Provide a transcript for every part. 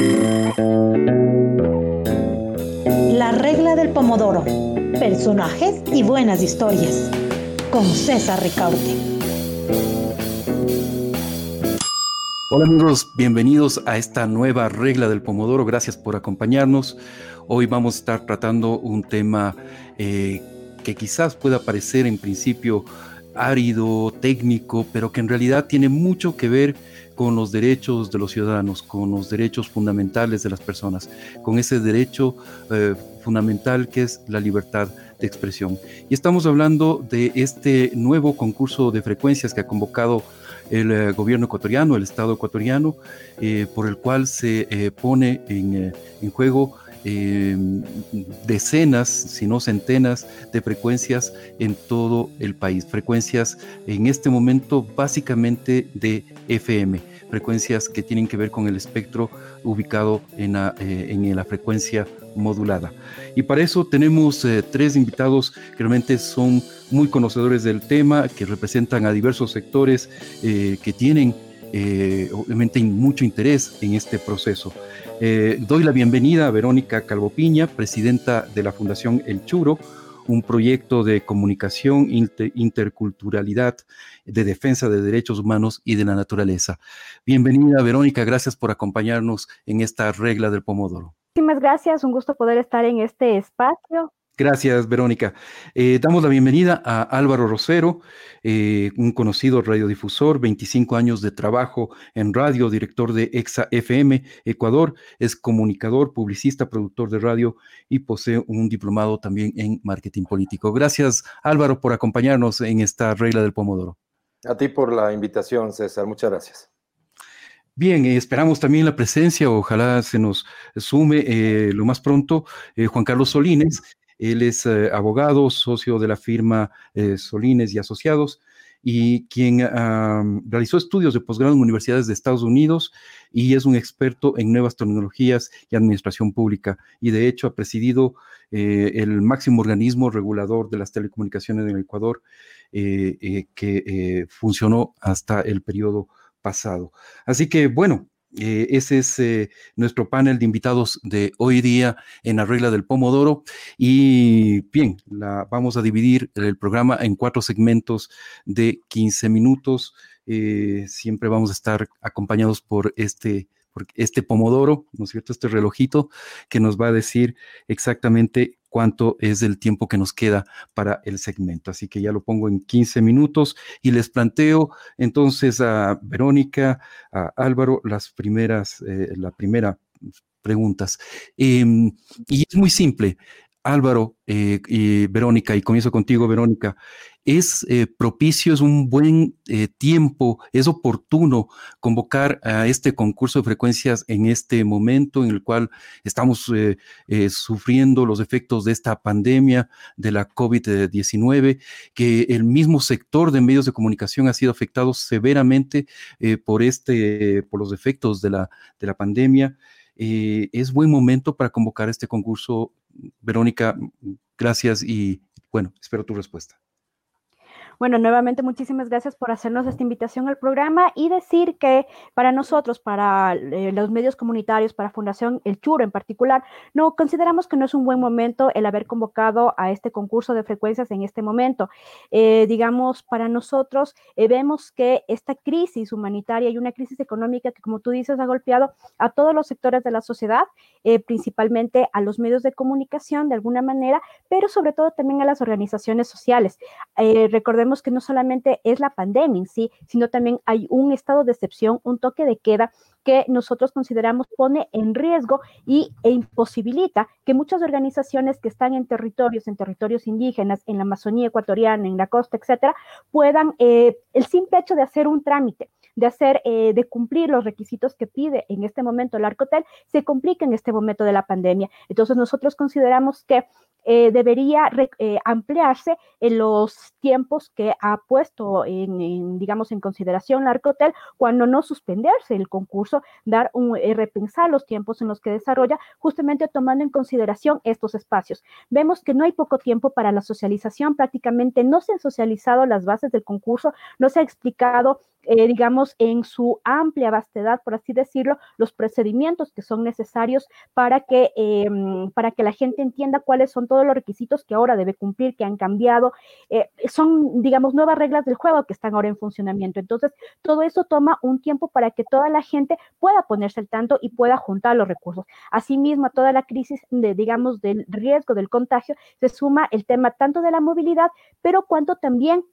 La regla del pomodoro. Personajes y buenas historias. Con César Ricaurte. Hola amigos, bienvenidos a esta nueva regla del pomodoro. Gracias por acompañarnos. Hoy vamos a estar tratando un tema eh, que quizás pueda parecer en principio árido, técnico, pero que en realidad tiene mucho que ver con los derechos de los ciudadanos, con los derechos fundamentales de las personas, con ese derecho eh, fundamental que es la libertad de expresión. Y estamos hablando de este nuevo concurso de frecuencias que ha convocado el eh, gobierno ecuatoriano, el Estado ecuatoriano, eh, por el cual se pone en juego Em, decenas, si no centenas de frecuencias en todo el país. Frecuencias en este momento básicamente de FM, frecuencias que tienen que ver con el espectro ubicado en la, eh, frecuencia modulada. Y para eso tenemos eh, tres invitados que realmente son muy conocedores del tema, que representan a diversos sectores eh, que tienen obviamente mucho interés en este proceso. Eh, doy la bienvenida a Verónica Calvopiña, presidenta de la Fundación El Churo, un proyecto de comunicación, interculturalidad, de defensa de derechos humanos y de la naturaleza. Bienvenida, Verónica, gracias por acompañarnos en esta regla del Pomodoro. Muchísimas gracias, un gusto poder estar en este espacio. Gracias, Verónica. Eh, damos la bienvenida a Álvaro Rosero, eh, un conocido radiodifusor, 25 años de trabajo en radio, director de EXA FM Ecuador, es comunicador, publicista, productor de radio y posee un diplomado también en marketing político. Gracias, Álvaro, por acompañarnos en esta regla del Pomodoro. A ti por la invitación, César. Muchas gracias. Bien, eh, esperamos también la presencia, ojalá se nos sume lo más pronto, Juan Carlos Solines, él es eh, abogado, socio de la firma eh, Solines y Asociados y quien realizó estudios de posgrado en universidades de Estados Unidos y es un experto en nuevas tecnologías y administración pública. Y de hecho ha presidido eh, el máximo organismo regulador de las telecomunicaciones en el Ecuador que funcionó hasta el periodo pasado. Así que bueno, eh, ese es eh, nuestro panel de invitados de hoy día en la regla del Pomodoro. Y bien, la, vamos a dividir el programa en cuatro segmentos de 15 minutos. Eh, siempre vamos a estar acompañados por este, por este Pomodoro, ¿no es cierto? Este relojito que nos va a decir exactamente cuánto es el tiempo que nos queda para el segmento. Así que ya lo pongo en 15 minutos y les planteo entonces a Verónica, a Álvaro, las primeras, eh, la primera preguntas. Em, y es muy simple. Álvaro eh, y Verónica, y comienzo contigo, Verónica, es eh, propicio, es un buen eh, tiempo, es oportuno convocar a este concurso de frecuencias en este momento en el cual estamos sufriendo los efectos de esta pandemia de la COVID-19, que el mismo sector de medios de comunicación ha sido afectado severamente por, este, por los efectos de la, de la pandemia. Es buen momento para convocar este concurso Verónica, gracias y bueno, espero tu respuesta. Bueno, nuevamente muchísimas gracias por hacernos esta invitación al programa y decir que para nosotros, para eh, los medios comunitarios, para Fundación El Churo en particular, no consideramos que no es un buen momento el haber convocado a este concurso de frecuencias en este momento. Eh, digamos, para nosotros eh, vemos que esta crisis humanitaria y una crisis económica que, como tú dices, ha golpeado a todos los sectores de la sociedad, principalmente a los medios de comunicación de alguna manera, pero sobre todo también a las organizaciones sociales. recordemos que no solamente es la pandemia en sí, sino también hay un estado de excepción, un toque de queda que nosotros consideramos pone en riesgo y, e imposibilita que muchas organizaciones que están en territorios, en territorios indígenas, en la Amazonía ecuatoriana, en la costa, etcétera, puedan, eh, el simple hecho de hacer un trámite, de hacer, eh, de cumplir los requisitos que pide en este momento el Arcotel, se complica en este momento de la pandemia. Entonces nosotros consideramos que eh, debería eh, ampliarse en los tiempos que ha puesto en, digamos, en consideración la Arcotel, cuando no suspenderse el concurso, dar un, repensar los tiempos en los que desarrolla, justamente tomando en consideración estos espacios. Vemos que no hay poco tiempo para la socialización, prácticamente no se han socializado las bases del concurso, no se ha explicado eh, digamos, en su amplia vastedad, por así decirlo, los procedimientos que son necesarios para que, em, para que la gente entienda cuáles son todos los requisitos que ahora debe cumplir, que han cambiado. Eh, son, digamos, nuevas reglas del juego que están ahora en funcionamiento. Entonces, todo eso toma un tiempo para que toda la gente pueda ponerse al tanto y pueda juntar los recursos. Asimismo, toda la crisis de, digamos, del riesgo del contagio, se suma el tema tanto de la movilidad, pero cuanto también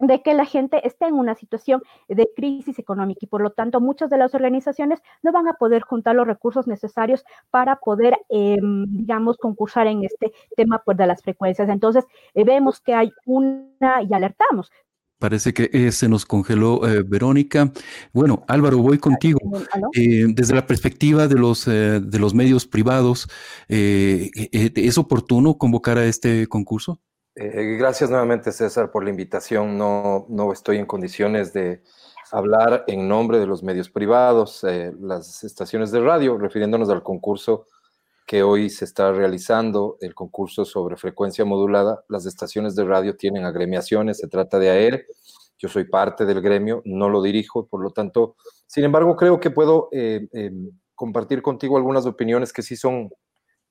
de que la gente esté en una situación de crisis económica y por lo tanto muchas de las organizaciones no van a poder juntar los recursos necesarios para poder, em, digamos, concursar en este tema pues, de las frecuencias. Entonces, eh, vemos que hay una, y alertamos, Parece que eh, se nos congeló eh, Verónica. Bueno, Álvaro, voy contigo. desde la perspectiva de los, de los medios privados, ¿es oportuno convocar a este concurso? Eh, gracias nuevamente, César, por la invitación. No, no estoy en condiciones de hablar en nombre de los medios privados, eh, las estaciones de radio, refiriéndonos al concurso que hoy se está realizando, el concurso sobre frecuencia modulada. Las estaciones de radio tienen agremiaciones, se trata de AER. Yo soy parte del gremio, no lo dirijo, por lo tanto, sin embargo, creo que puedo eh, compartir contigo algunas opiniones que sí son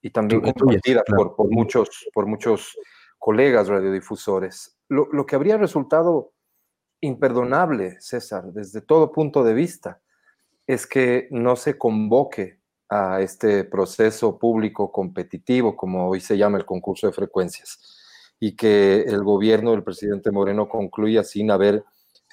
y también compartidas por, por, muchos, por muchos colegas radiodifusores. Lo, que habría resultado imperdonable, César, desde todo punto de vista, es que no se convoque a este proceso público competitivo, como hoy se llama el concurso de frecuencias, y que el gobierno del presidente Moreno concluya sin haber,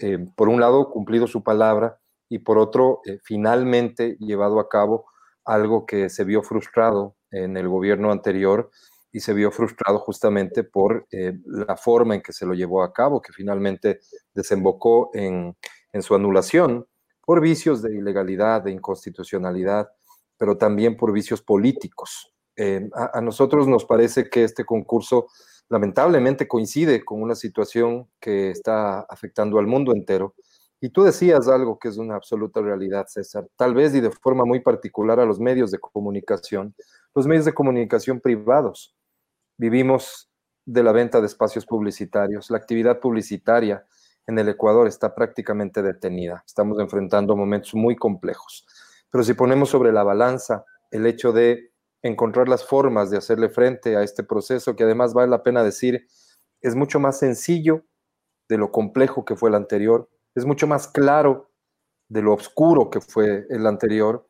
eh, por un lado, cumplido su palabra y por otro, eh, finalmente llevado a cabo algo que se vio frustrado en el gobierno anterior y se vio frustrado justamente por eh, la forma en que se lo llevó a cabo, que finalmente desembocó en, su anulación por vicios de ilegalidad, de inconstitucionalidad, pero también por vicios políticos. Eh, a, nosotros nos parece que este concurso lamentablemente coincide con una situación que está afectando al mundo entero. Y tú decías algo que es una absoluta realidad, César, tal vez y de forma muy particular a los medios de comunicación, los medios de comunicación privados Vivimos de la venta de espacios publicitarios. La actividad publicitaria en el Ecuador está prácticamente detenida. Estamos enfrentando momentos muy complejos. Pero si ponemos sobre la balanza el hecho de encontrar las formas de hacerle frente a este proceso, que además vale la pena decir, es mucho más sencillo de lo complejo que fue el anterior, es mucho más claro de lo oscuro que fue el anterior,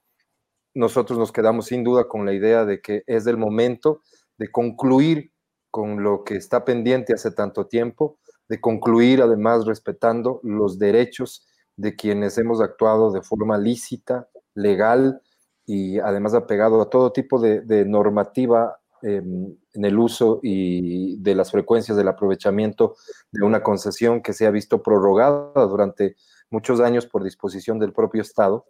nosotros nos quedamos sin duda con la idea de que es el momento de concluir con lo que está pendiente hace tanto tiempo, de concluir además respetando los derechos de quienes hemos actuado de forma lícita, legal y además apegado a todo tipo de, normativa em, en el uso y de las frecuencias del aprovechamiento de una concesión que se ha visto prorrogada durante muchos años por disposición del propio Estado,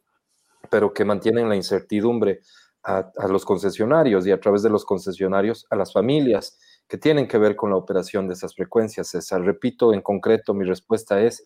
pero que mantienen la incertidumbre a, los concesionarios y a través de los concesionarios a las familias que tienen que ver con la operación de esas frecuencias. César, repito, en concreto, mi respuesta es,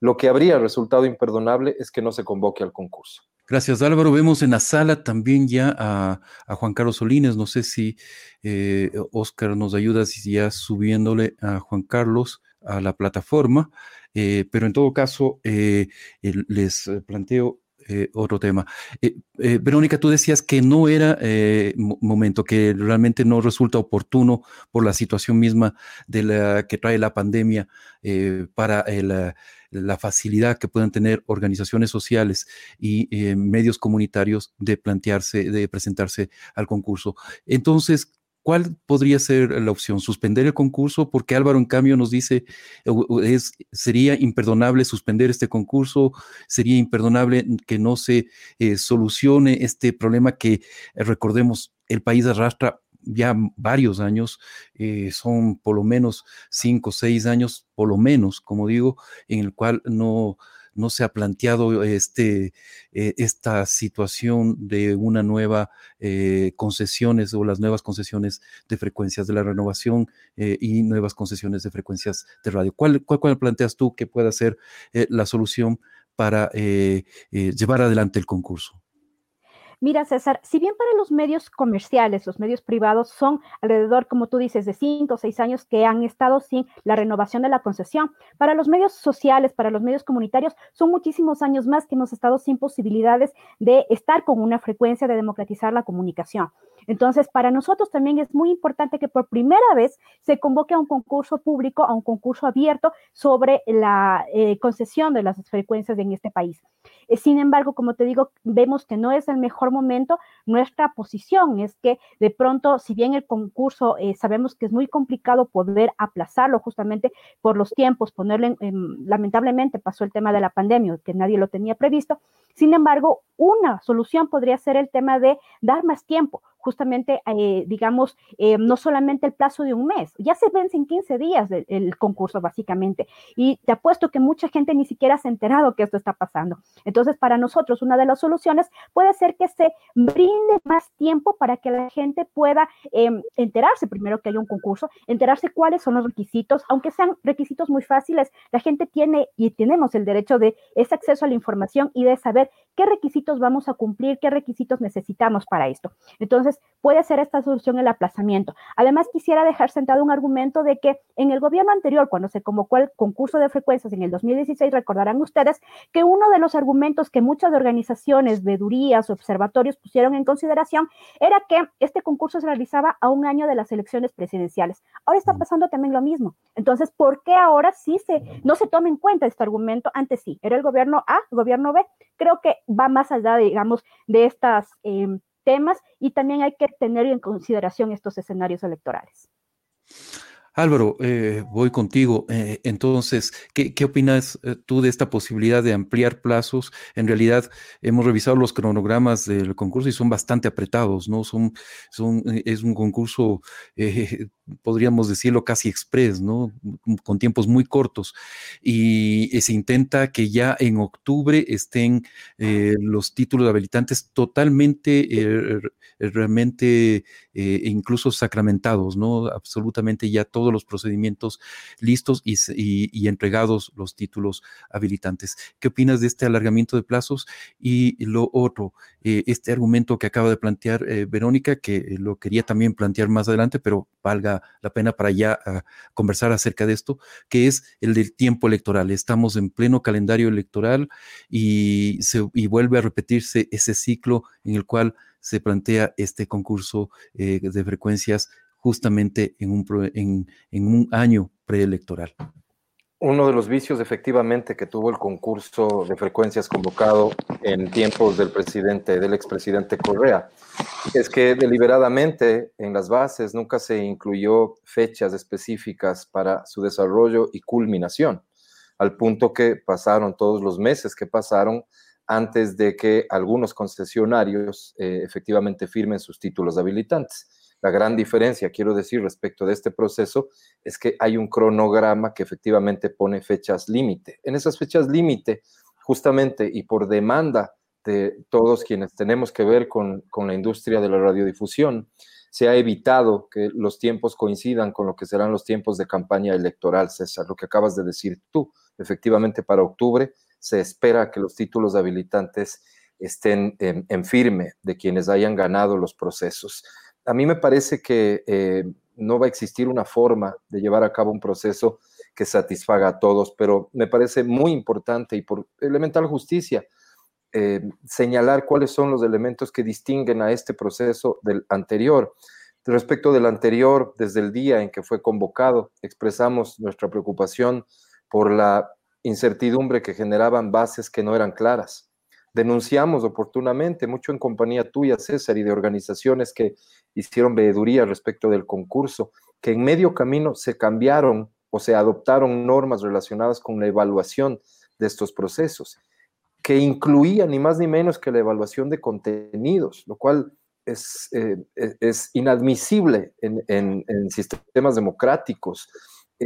lo que habría resultado imperdonable es que no se convoque al concurso. Gracias, Álvaro. Vemos en la sala también ya a, Juan Carlos Solines. No sé si eh, Oscar nos ayuda si ya subiéndole a Juan Carlos a la plataforma, eh, pero en todo caso eh, les planteo eh, otro tema. Eh, eh, Verónica, tú decías que no era momento, que realmente no resulta oportuno por la situación misma de la que trae la pandemia para la facilidad que puedan tener organizaciones sociales y medios comunitarios de plantearse, de presentarse al concurso. Entonces, ¿Cuál podría ser la opción? ¿Suspender el concurso? Porque Álvaro, en cambio, nos dice, es, sería imperdonable suspender este concurso, sería imperdonable que no se eh, solucione este problema que, eh, recordemos, el país arrastra ya varios años, eh, son por lo menos cinco, seis años, por lo menos, como digo, en el cual no, no se ha planteado este, eh, esta situación de una nueva eh, concesiones o las nuevas concesiones de frecuencias de la renovación eh, y nuevas concesiones de frecuencias de radio. ¿Cuál, cuál, planteas tú que pueda ser la solución para llevar adelante el concurso? Mira, César, si bien para los medios comerciales, los medios privados son alrededor, como tú dices, de cinco o seis años que han estado sin la renovación de la concesión, para los medios sociales, para los medios comunitarios, son muchísimos años más que hemos estado sin posibilidades de estar con una frecuencia de democratizar la comunicación. Entonces, para nosotros también es muy importante que por primera vez se convoque a un concurso público, a un concurso abierto sobre la eh, concesión de las frecuencias en este país. Eh, sin embargo, como te digo, vemos que no es el mejor momento. Nuestra posición es que de pronto, si bien el concurso eh, sabemos que es muy complicado poder aplazarlo justamente por los tiempos, ponerle, lamentablemente pasó el tema de la pandemia, que nadie lo tenía previsto. Sin embargo, una solución podría ser el tema de dar más tiempo justamente, eh, digamos, eh, no solamente el plazo de un mes, ya se vence en 15 días el, concurso, básicamente. Y te apuesto que mucha gente ni siquiera se ha enterado que esto está pasando. Entonces, para nosotros, una de las soluciones puede ser que se brinde más tiempo para que la gente pueda em, enterarse primero que hay un concurso, enterarse cuáles son los requisitos, aunque sean requisitos muy fáciles, la gente tiene y tenemos el derecho de ese acceso a la información y de saber qué requisitos vamos a cumplir, qué requisitos necesitamos para esto. Entonces, puede ser esta solución el aplazamiento. Además, quisiera dejar sentado un argumento de que en el gobierno anterior, cuando se convocó el concurso de frecuencias en el 2016, recordarán ustedes que uno de los argumentos que muchas organizaciones, vedurías, observatorios pusieron en consideración era que este concurso se realizaba a un año de las elecciones presidenciales. Ahora está pasando también lo mismo. Entonces, ¿por qué ahora sí se, no se toma en cuenta este argumento? Antes sí, era el gobierno A, el gobierno B. Creo que va más allá, digamos, de estas... Eh, temas y también hay que tener en consideración estos escenarios electorales. Álvaro, eh, voy contigo. Eh, entonces, ¿qué, opinas eh, tú de esta posibilidad de ampliar plazos? En realidad, hemos revisado los cronogramas del concurso y son bastante apretados, ¿no? Son, es un concurso podríamos decirlo casi express, ¿no? Con tiempos muy cortos. Y se intenta que ya en octubre estén los títulos habilitantes totalmente, realmente, incluso sacramentados, ¿no? Absolutamente ya todos los procedimientos listos y, y, entregados los títulos habilitantes. ¿Qué opinas de este alargamiento de plazos? Y lo otro, este argumento que acaba de plantear Verónica, que lo quería también plantear más adelante, pero valga la, pena para ya ah, conversar acerca de esto, que es el del tiempo electoral. Estamos en pleno calendario electoral y, se, vuelve a repetirse ese ciclo en el cual se plantea este concurso eh, de frecuencias justamente en un, en, un año preelectoral. Uno de los vicios efectivamente que tuvo el concurso de frecuencias convocado en tiempos del presidente, del expresidente Correa, es que deliberadamente en las bases nunca se incluyó fechas específicas para su desarrollo y culminación, al punto que pasaron todos los meses que pasaron antes de que algunos concesionarios eh, efectivamente firmen sus títulos habilitantes. La gran diferencia, quiero decir, respecto de este proceso es que hay un cronograma que efectivamente pone fechas límite. En esas fechas límite, justamente y por demanda de todos quienes tenemos que ver con, con, la industria de la radiodifusión, se ha evitado que los tiempos coincidan con lo que serán los tiempos de campaña electoral, César, lo que acabas de decir tú. Efectivamente, para octubre se espera que los títulos habilitantes estén en, en firme de quienes hayan ganado los procesos a mí me parece que eh, no va a existir una forma de llevar a cabo un proceso que satisfaga a todos, pero me parece muy importante y por elemental justicia eh, señalar cuáles son los elementos que distinguen a este proceso del anterior. Respecto del anterior, desde el día en que fue convocado, expresamos nuestra preocupación por la incertidumbre que generaban bases que no eran claras denunciamos oportunamente, mucho en compañía tuya, César, y de organizaciones que hicieron veeduría respecto del concurso, que en medio camino se cambiaron o se adoptaron normas relacionadas con la evaluación de estos procesos, que incluían ni más ni menos que la evaluación de contenidos, lo cual es, eh, e-, es inadmisible en, en sistemas democráticos.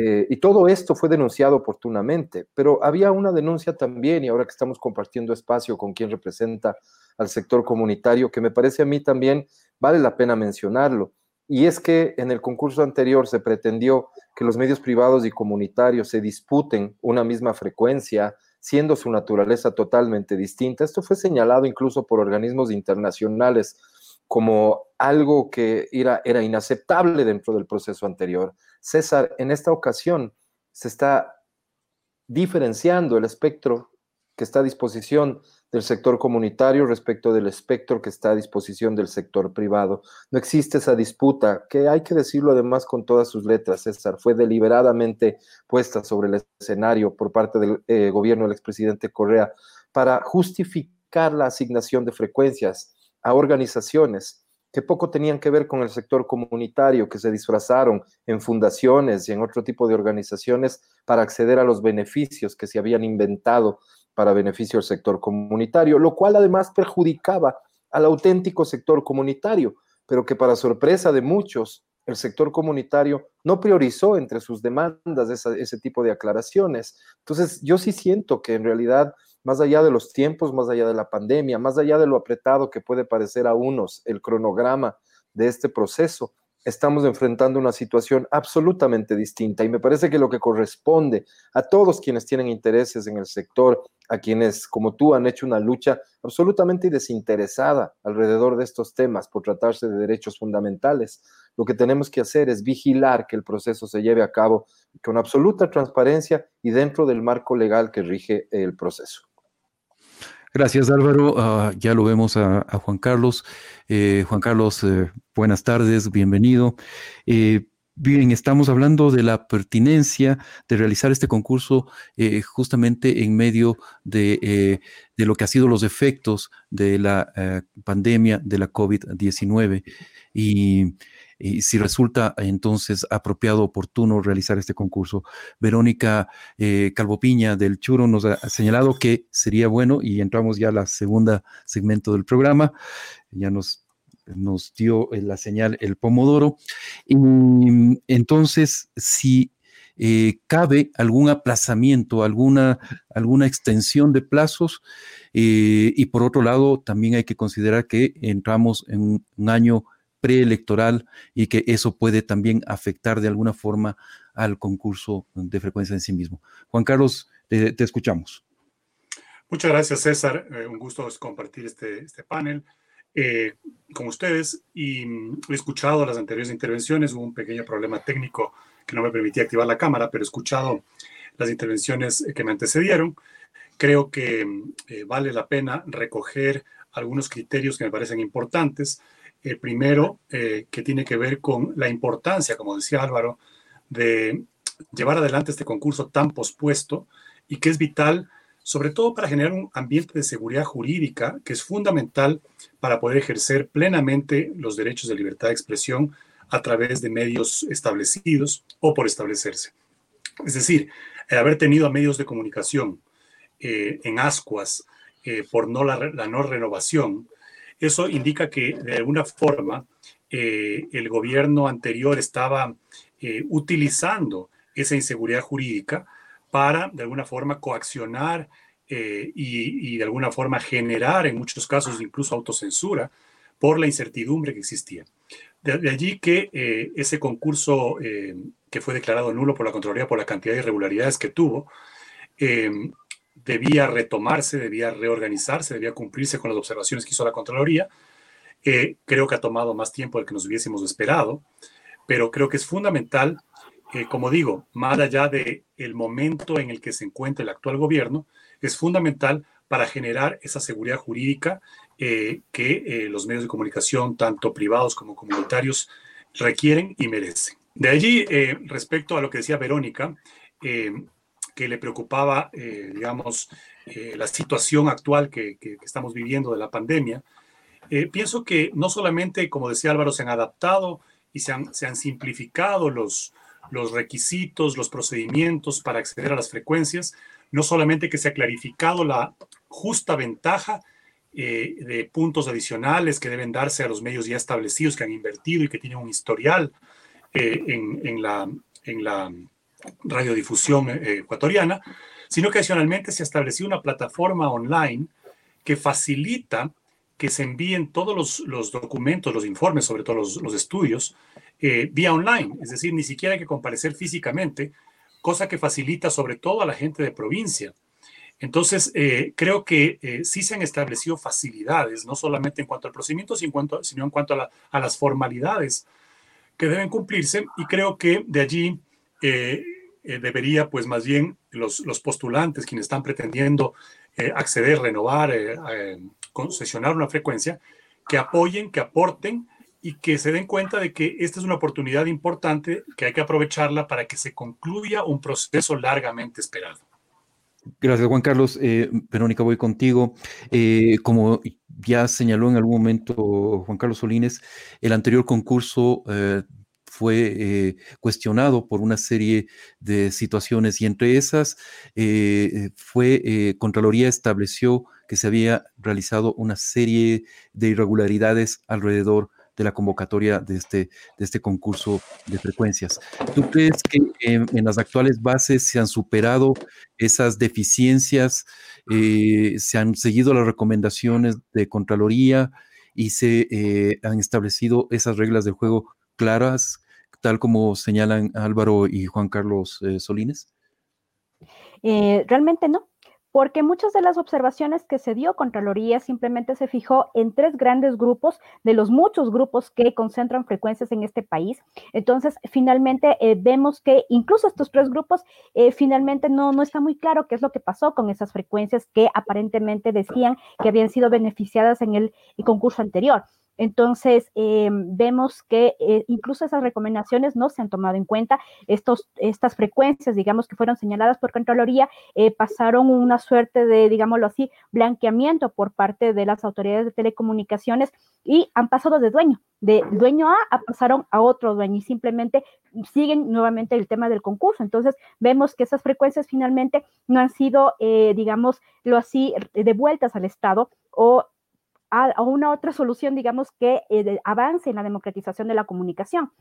Eh, y todo esto fue denunciado oportunamente, pero había una denuncia también, y ahora que estamos compartiendo espacio con quien representa al sector comunitario, que me parece a mí también vale la pena mencionarlo, y es que en el concurso anterior se pretendió que los medios privados y comunitarios se disputen una misma frecuencia siendo su naturaleza totalmente distinta. Esto fue señalado incluso por organismos internacionales como algo que era, inaceptable dentro del proceso anterior. César, en esta ocasión se está diferenciando el espectro que está a disposición del sector comunitario respecto del espectro que está a disposición del sector privado. No existe esa disputa, que hay que decirlo además con todas sus letras, César, fue deliberadamente puesta sobre el escenario por parte del eh, gobierno del expresidente Correa para justificar la asignación de frecuencias a organizaciones que poco tenían que ver con el sector comunitario, que se disfrazaron en fundaciones y en otro tipo de organizaciones para acceder a los beneficios que se habían inventado para beneficio del sector comunitario, lo cual además perjudicaba al auténtico sector comunitario, pero que para sorpresa de muchos, el sector comunitario no priorizó entre sus demandas ese tipo de aclaraciones. Entonces, yo sí siento que en realidad, más allá de los tiempos, más allá de la pandemia, más allá de lo apretado que puede parecer a unos el cronograma de este proceso, estamos enfrentando una situación absolutamente distinta y me parece que lo que corresponde a todos quienes tienen intereses en el sector, a quienes como tú han hecho una lucha absolutamente desinteresada alrededor de estos temas por tratarse de derechos fundamentales, lo que tenemos que hacer es vigilar que el proceso se lleve a cabo con absoluta transparencia y dentro del marco legal que rige el proceso. Gracias Álvaro. Ah, ya lo vemos a, Juan Carlos. Eh, Juan Carlos, eh, buenas tardes, bienvenido. Eh, bien, estamos hablando de la pertinencia de realizar este concurso justamente en medio de, de, lo que ha sido los efectos de la pandemia de la COVID-19. Y y si resulta entonces apropiado, oportuno realizar este concurso. Verónica eh, Calvopiña del Churo nos ha señalado que sería bueno y entramos ya a la segunda segmento del programa. Ya nos nos dio eh, la señal el pomodoro. Y entonces, si eh, cabe algún aplazamiento, alguna, alguna extensión de plazos, y por otro lado, también hay que considerar que entramos en un año preelectoral y que eso puede también afectar de alguna forma al concurso de frecuencia en sí mismo. Juan Carlos, te, escuchamos. Muchas gracias, César. Eh, un gusto compartir este, este panel eh, con ustedes y mm, he escuchado las anteriores intervenciones. Hubo un pequeño problema técnico que no me permitía activar la cámara, pero he escuchado las intervenciones que me antecedieron. Creo que mm, eh, vale la pena recoger algunos criterios que me parecen importantes el primero, eh, que tiene que ver con la importancia, como decía Álvaro, de llevar adelante este concurso tan pospuesto y que es vital, sobre todo para generar un ambiente de seguridad jurídica que es fundamental para poder ejercer plenamente los derechos de libertad de expresión a través de medios establecidos o por establecerse. Es decir, el haber tenido a medios de comunicación eh, en ascuas eh, por no la, la no renovación, eso indica que de alguna forma eh, el gobierno anterior estaba eh, utilizando esa inseguridad jurídica para de alguna forma coaccionar eh, y, de alguna forma generar en muchos casos incluso autocensura por la incertidumbre que existía. De, allí que ese concurso que fue declarado nulo por la Contraloría por la cantidad de irregularidades que tuvo, debía retomarse, debía reorganizarse, debía cumplirse con las observaciones que hizo la Contraloría. Eh, creo que ha tomado más tiempo del que nos hubiésemos esperado, pero creo que es fundamental, eh, como digo, más allá del el momento en el que se encuentra el actual gobierno, es fundamental para generar esa seguridad jurídica eh, que los medios de comunicación, tanto privados como comunitarios, requieren y merecen. De allí, respecto a lo que decía Verónica, que le preocupaba, eh, digamos, eh, la situación actual que, estamos viviendo de la pandemia. Eh, pienso que no solamente, como decía Álvaro, se han adaptado y se han, se han simplificado los, los requisitos, los procedimientos para acceder a las frecuencias, no solamente que se ha clarificado la justa ventaja de puntos adicionales que deben darse a los medios ya establecidos que han invertido y que tienen un historial en, en la radiodifusión eh, ecuatoriana, sino que adicionalmente se estableció una plataforma online que facilita que se envíen todos los, documentos, los informes, sobre todo los, estudios, eh, vía online. Es decir, ni siquiera hay que comparecer físicamente, cosa que facilita sobre todo a la gente de provincia. Entonces, eh, creo que eh, sí se han establecido facilidades, no solamente en cuanto al procedimiento, sino en cuanto, a, las formalidades que deben cumplirse. Y creo que de allí eh, debería, pues más bien, los, los, postulantes, quienes están pretendiendo acceder, renovar, concesionar una frecuencia, que apoyen, que aporten y que se den cuenta de que esta es una oportunidad importante que hay que aprovecharla para que se concluya un proceso largamente esperado. Gracias, Juan Carlos. Eh, Verónica, voy contigo. Eh, como ya señaló en algún momento Juan Carlos Solines, el anterior concurso eh, fue cuestionado por una serie de situaciones y entre esas fue Contraloría estableció que se había realizado una serie de irregularidades alrededor de la convocatoria de este, de este concurso de frecuencias. ¿Tú crees que en, las actuales bases se han superado esas deficiencias, eh, se han seguido las recomendaciones de Contraloría y se eh, han establecido esas reglas del juego claras, tal como señalan Álvaro y Juan Carlos eh, Solines? realmente no porque muchas de las observaciones que se dio Contraloría simplemente se fijó en tres grandes grupos de los muchos grupos que concentran frecuencias en este país. Entonces, finalmente eh, vemos que incluso estos tres grupos, eh, finalmente no, no está muy claro qué es lo que pasó con esas frecuencias que aparentemente decían que habían sido beneficiadas en el concurso anterior. Entonces, em, vemos que eh, incluso esas recomendaciones no se han tomado en cuenta. Estos, estas frecuencias, digamos, que fueron señaladas por Contraloría, eh, pasaron una suerte de, digámoslo así, blanqueamiento por parte de las autoridades de telecomunicaciones y han pasado de dueño. De dueño A, a pasaron a otro dueño y simplemente siguen nuevamente el tema del concurso. Entonces, vemos que esas frecuencias finalmente no han sido, eh, digamos, lo así, devueltas al Estado o a, una otra solución, digamos, que eh, avance en la democratización de la comunicación.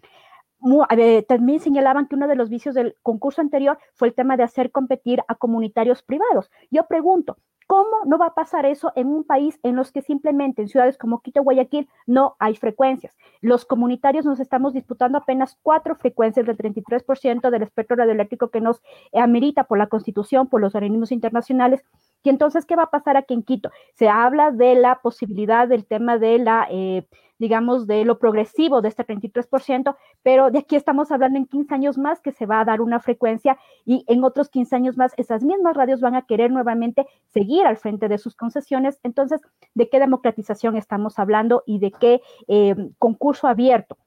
también señalaban que uno de los vicios del concurso anterior fue el tema de hacer competir a comunitarios privados. Yo pregunto, ¿Cómo no va a pasar eso en un país en los que simplemente en ciudades como Quito, Guayaquil, no hay frecuencias? Los comunitarios nos estamos disputando apenas cuatro frecuencias del 33% del espectro radioeléctrico que nos amerita por la Constitución, por los organismos internacionales. Entonces, ¿qué va a pasar aquí en Quito? Se habla de la posibilidad del tema de la... Eh, digamos, de lo progresivo de este 33%, pero de aquí estamos hablando en 15 años más que se va a dar una frecuencia y en otros 15 años más esas mismas radios van a querer nuevamente seguir al frente de sus concesiones. Entonces, ¿de qué democratización estamos hablando y de qué eh, concurso abierto?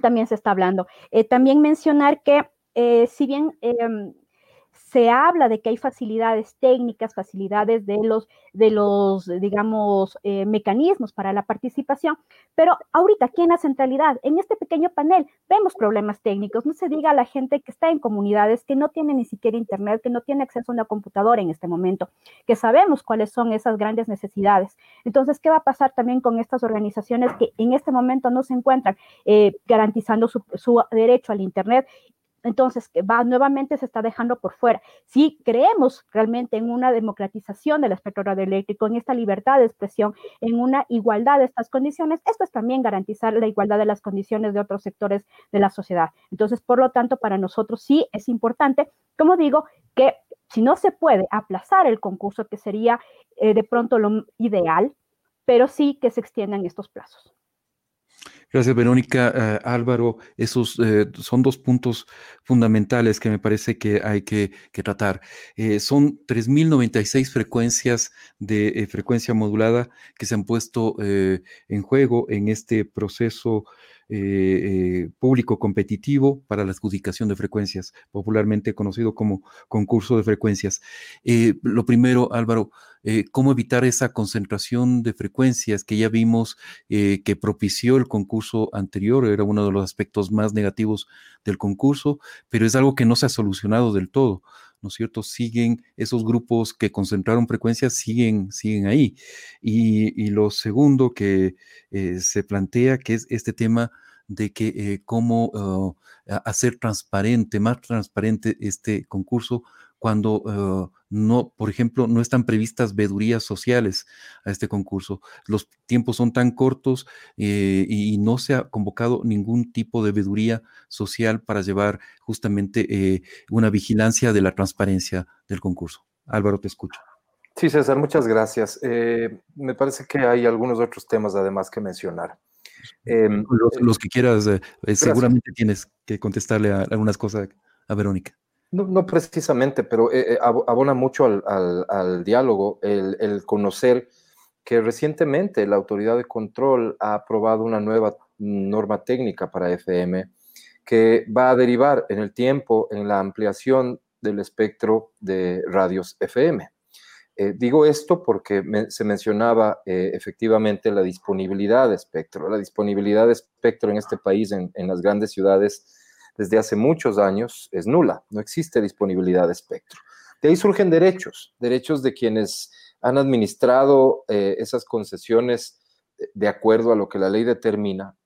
También se está hablando. Eh, también mencionar que si bien em, se habla de que hay facilidades técnicas, facilidades de los, de los digamos, eh, mecanismos para la participación, pero ahorita aquí en la centralidad, en este pequeño panel, vemos problemas técnicos. No se diga a la gente que está en comunidades que no tiene ni siquiera internet, que no tiene acceso a una computadora en este momento, que sabemos cuáles son esas grandes necesidades. Entonces, ¿qué va a pasar también con estas organizaciones que en este momento no se encuentran eh, garantizando su, su derecho al internet entonces, va, nuevamente se está dejando por fuera. Si creemos realmente en una democratización del espectro radioeléctrico, en esta libertad de expresión, en una igualdad de estas condiciones, esto es también garantizar la igualdad de las condiciones de otros sectores de la sociedad. Entonces, por lo tanto, para nosotros sí es importante, como digo, que si no se puede aplazar el concurso, que sería eh, de pronto lo ideal, pero sí que se extiendan estos plazos. Gracias, Verónica. Eh, Álvaro, esos eh, son dos puntos fundamentales que me parece que hay que, tratar. Eh, son 3.096 frecuencias de frecuencia modulada que se han puesto en juego en este proceso público competitivo para la adjudicación de frecuencias, popularmente conocido como concurso de frecuencias. lo primero, Álvaro, eh, cómo evitar esa concentración de frecuencias que ya vimos eh, que propició el concurso anterior, era uno de los aspectos más negativos del concurso, pero es algo que no se ha solucionado del todo. ¿No es cierto? Siguen esos grupos que concentraron frecuencias, siguen, siguen ahí. Y, lo segundo que eh, se plantea, que es este tema de que cómo ah, hacer transparente, más transparente este concurso cuando eh, no, por ejemplo, no están previstas vedurías sociales a este concurso. Los tiempos son tan cortos eh, y no se ha convocado ningún tipo de veduría social para llevar justamente eh, una vigilancia de la transparencia del concurso. Álvaro, te escucho. Sí, César, muchas gracias. Eh, me parece que hay algunos otros temas además que mencionar. Em, los, que quieras, seguramente tienes que contestarle a algunas cosas a Verónica. No, precisamente, pero abona mucho al, diálogo el, conocer que recientemente la autoridad de control ha aprobado una nueva norma técnica para FM que va a derivar en el tiempo en la ampliación del espectro de radios FM. Eh, digo esto porque se mencionaba eh, efectivamente la disponibilidad de espectro. La disponibilidad de espectro en este país, en, las grandes ciudades, desde hace muchos años es nula. No existe disponibilidad de espectro. De ahí surgen derechos, derechos de quienes han administrado eh, esas concesiones de acuerdo a lo que la ley determina.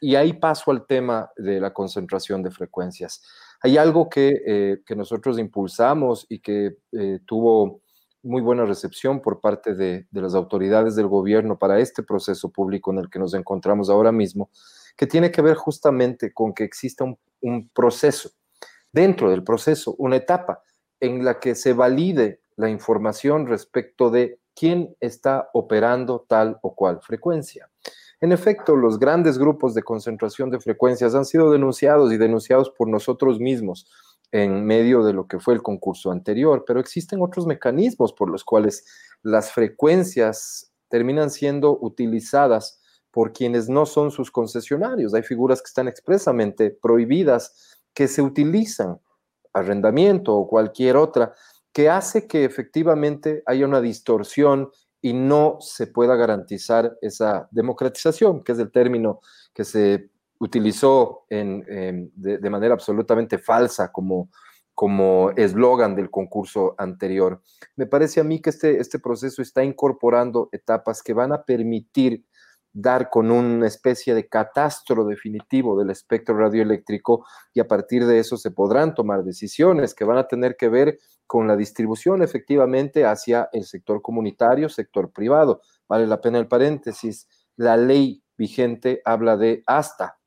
Y ahí paso al tema de la concentración de frecuencias. Hay algo que, que nosotros impulsamos y que tuvo muy buena recepción por parte de, las autoridades del gobierno para este proceso público en el que nos encontramos ahora mismo, que tiene que ver justamente con que exista un, proceso, dentro del proceso, una etapa en la que se valide la información respecto de quién está operando tal o cual frecuencia. En efecto, los grandes grupos de concentración de frecuencias han sido denunciados y denunciados por nosotros mismos en medio de lo que fue el concurso anterior, pero existen otros mecanismos por los cuales las frecuencias terminan siendo utilizadas por quienes no son sus concesionarios. Hay figuras que están expresamente prohibidas que se utilizan, arrendamiento o cualquier otra, que hace que efectivamente haya una distorsión y no se pueda garantizar esa democratización, que es el término que se utilizó en, de, manera absolutamente falsa como como eslogan del concurso anterior. Me parece a mí que este, este proceso está incorporando etapas que van a permitir dar con una especie de catastro definitivo del espectro radioeléctrico y a partir de eso se podrán tomar decisiones que van a tener que ver con la distribución efectivamente hacia el sector comunitario, sector privado. Vale la pena el paréntesis, la ley vigente habla de hasta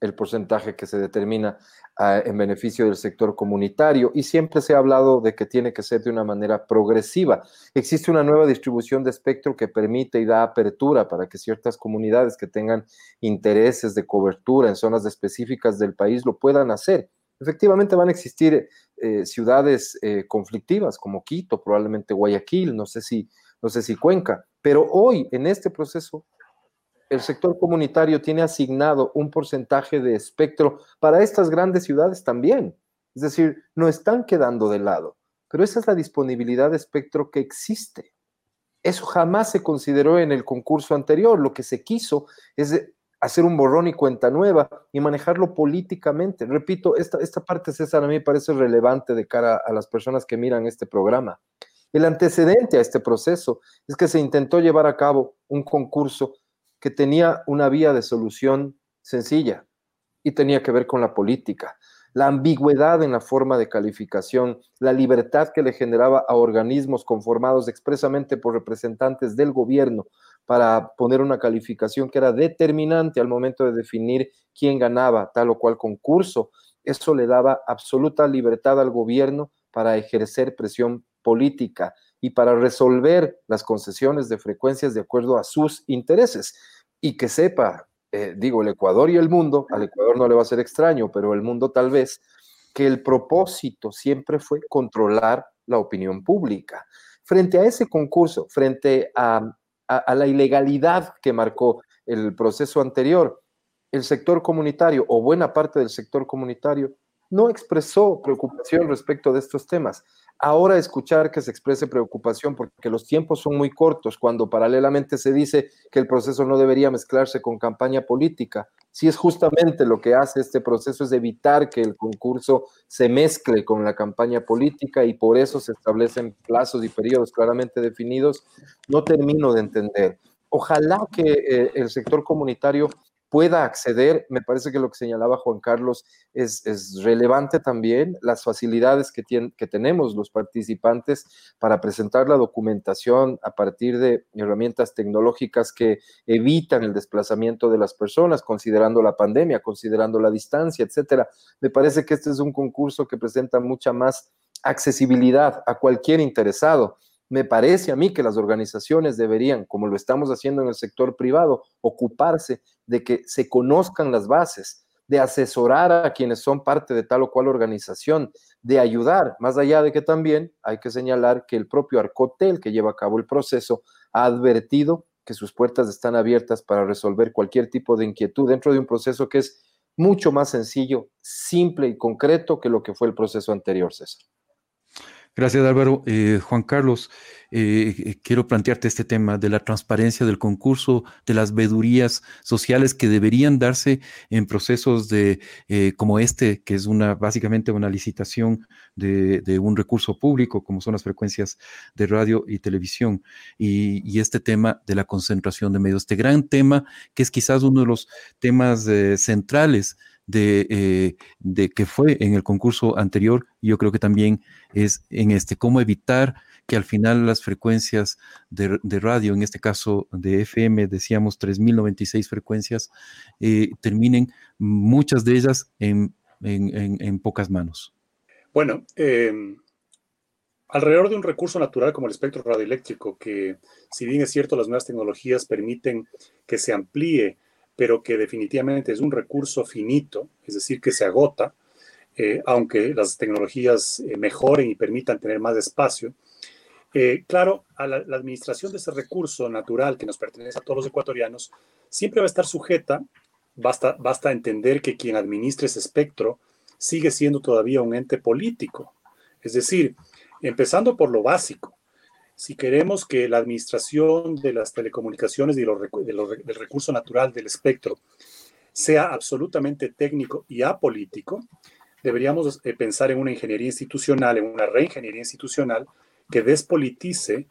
el porcentaje que se determina ah, en beneficio del sector comunitario y siempre se ha hablado de que tiene que ser de una manera progresiva. Existe una nueva distribución de espectro que permite y da apertura para que ciertas comunidades que tengan intereses de cobertura en zonas específicas del país lo puedan hacer. Efectivamente van a existir eh, ciudades eh, conflictivas como Quito, probablemente Guayaquil, no sé si no sé si Cuenca, pero hoy en este proceso el sector comunitario tiene asignado un porcentaje de espectro para estas grandes ciudades también. Es decir, no están quedando de lado, pero esa es la disponibilidad de espectro que existe. Eso jamás se consideró en el concurso anterior. Lo que se quiso es hacer un borrón y cuenta nueva y manejarlo políticamente. Repito, esta, esta parte, César, a mí me parece relevante de cara a las personas que miran este programa. El antecedente a este proceso es que se intentó llevar a cabo un concurso que tenía una vía de solución sencilla y tenía que ver con la política. La ambigüedad en la forma de calificación, la libertad que le generaba a organismos conformados expresamente por representantes del gobierno para poner una calificación que era determinante al momento de definir quién ganaba tal o cual concurso. Eso le daba absoluta libertad al gobierno para ejercer presión política y para resolver las concesiones de frecuencias de acuerdo a sus intereses. Y que sepa, eh, digo, el Ecuador y el mundo, al Ecuador no le va a ser extraño, pero el mundo tal vez, que el propósito siempre fue controlar la opinión pública. Frente a ese concurso, frente a, a la ilegalidad que marcó el proceso anterior, el sector comunitario o buena parte del sector comunitario no expresó preocupación respecto de estos temas. Ahora escuchar que se exprese preocupación porque los tiempos son muy cortos, cuando paralelamente se dice que el proceso no debería mezclarse con campaña política, si es justamente lo que hace este proceso es evitar que el concurso se mezcle con la campaña política y por eso se establecen plazos y periodos claramente definidos, no termino de entender. Ojalá que eh, el sector comunitario pueda acceder. Me parece que lo que señalaba Juan Carlos es, relevante también, las facilidades que, que tenemos los participantes para presentar la documentación a partir de herramientas tecnológicas que evitan el desplazamiento de las personas, considerando la pandemia, considerando la distancia, etcétera. Me parece que este es un concurso que presenta mucha más accesibilidad a cualquier interesado. Me parece a mí que las organizaciones deberían, como lo estamos haciendo en el sector privado, ocuparse de que se conozcan las bases, de asesorar a quienes son parte de tal o cual organización, de ayudar, más allá de que también hay que señalar que el propio Arcotel que lleva a cabo el proceso ha advertido que sus puertas están abiertas para resolver cualquier tipo de inquietud dentro de un proceso que es mucho más sencillo, simple y concreto que lo que fue el proceso anterior, César. Gracias, Álvaro. Eh, Juan Carlos, eh, eh, quiero plantearte este tema de la transparencia del concurso, de las vedurías sociales que deberían darse en procesos de como este, que es una básicamente una licitación de, un recurso público, como son las frecuencias de radio y televisión, y, este tema de la concentración de medios, este gran tema que es quizás uno de los temas centrales de, eh, de, que fue en el concurso anterior, yo creo que también es en este, cómo evitar que al final las frecuencias de, radio, en este caso de FM, decíamos 3.096 frecuencias, eh, terminen muchas de ellas en, en, pocas manos. Bueno, em, alrededor de un recurso natural como el espectro radioeléctrico, que si bien es cierto las nuevas tecnologías permiten que se amplíe pero que definitivamente es un recurso finito, es decir, que se agota, eh, aunque las tecnologías eh, mejoren y permitan tener más espacio. Eh, claro, la, administración de ese recurso natural que nos pertenece a todos los ecuatorianos siempre va a estar sujeta, basta, basta entender que quien administre ese espectro sigue siendo todavía un ente político. Es decir, empezando por lo básico, si queremos que la administración de las telecomunicaciones y del recurso natural del espectro sea absolutamente técnico y apolítico, deberíamos eh, pensar en una ingeniería institucional, en una reingeniería institucional que despolitice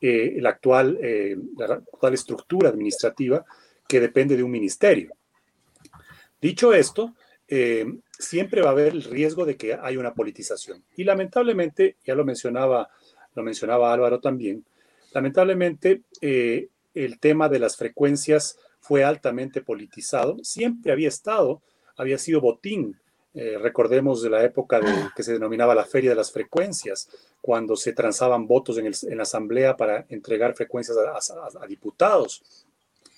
eh, actual, eh, la actual estructura administrativa que depende de un ministerio. Dicho esto, siempre va a haber el riesgo de que haya una politización. Y lamentablemente, ya lo mencionaba lo mencionaba Álvaro también, lamentablemente eh, el tema de las frecuencias fue altamente politizado, siempre había estado, había sido botín. Eh, recordemos de la época de, que se denominaba la Feria de las Frecuencias, cuando se transaban votos en, la Asamblea para entregar frecuencias a, diputados.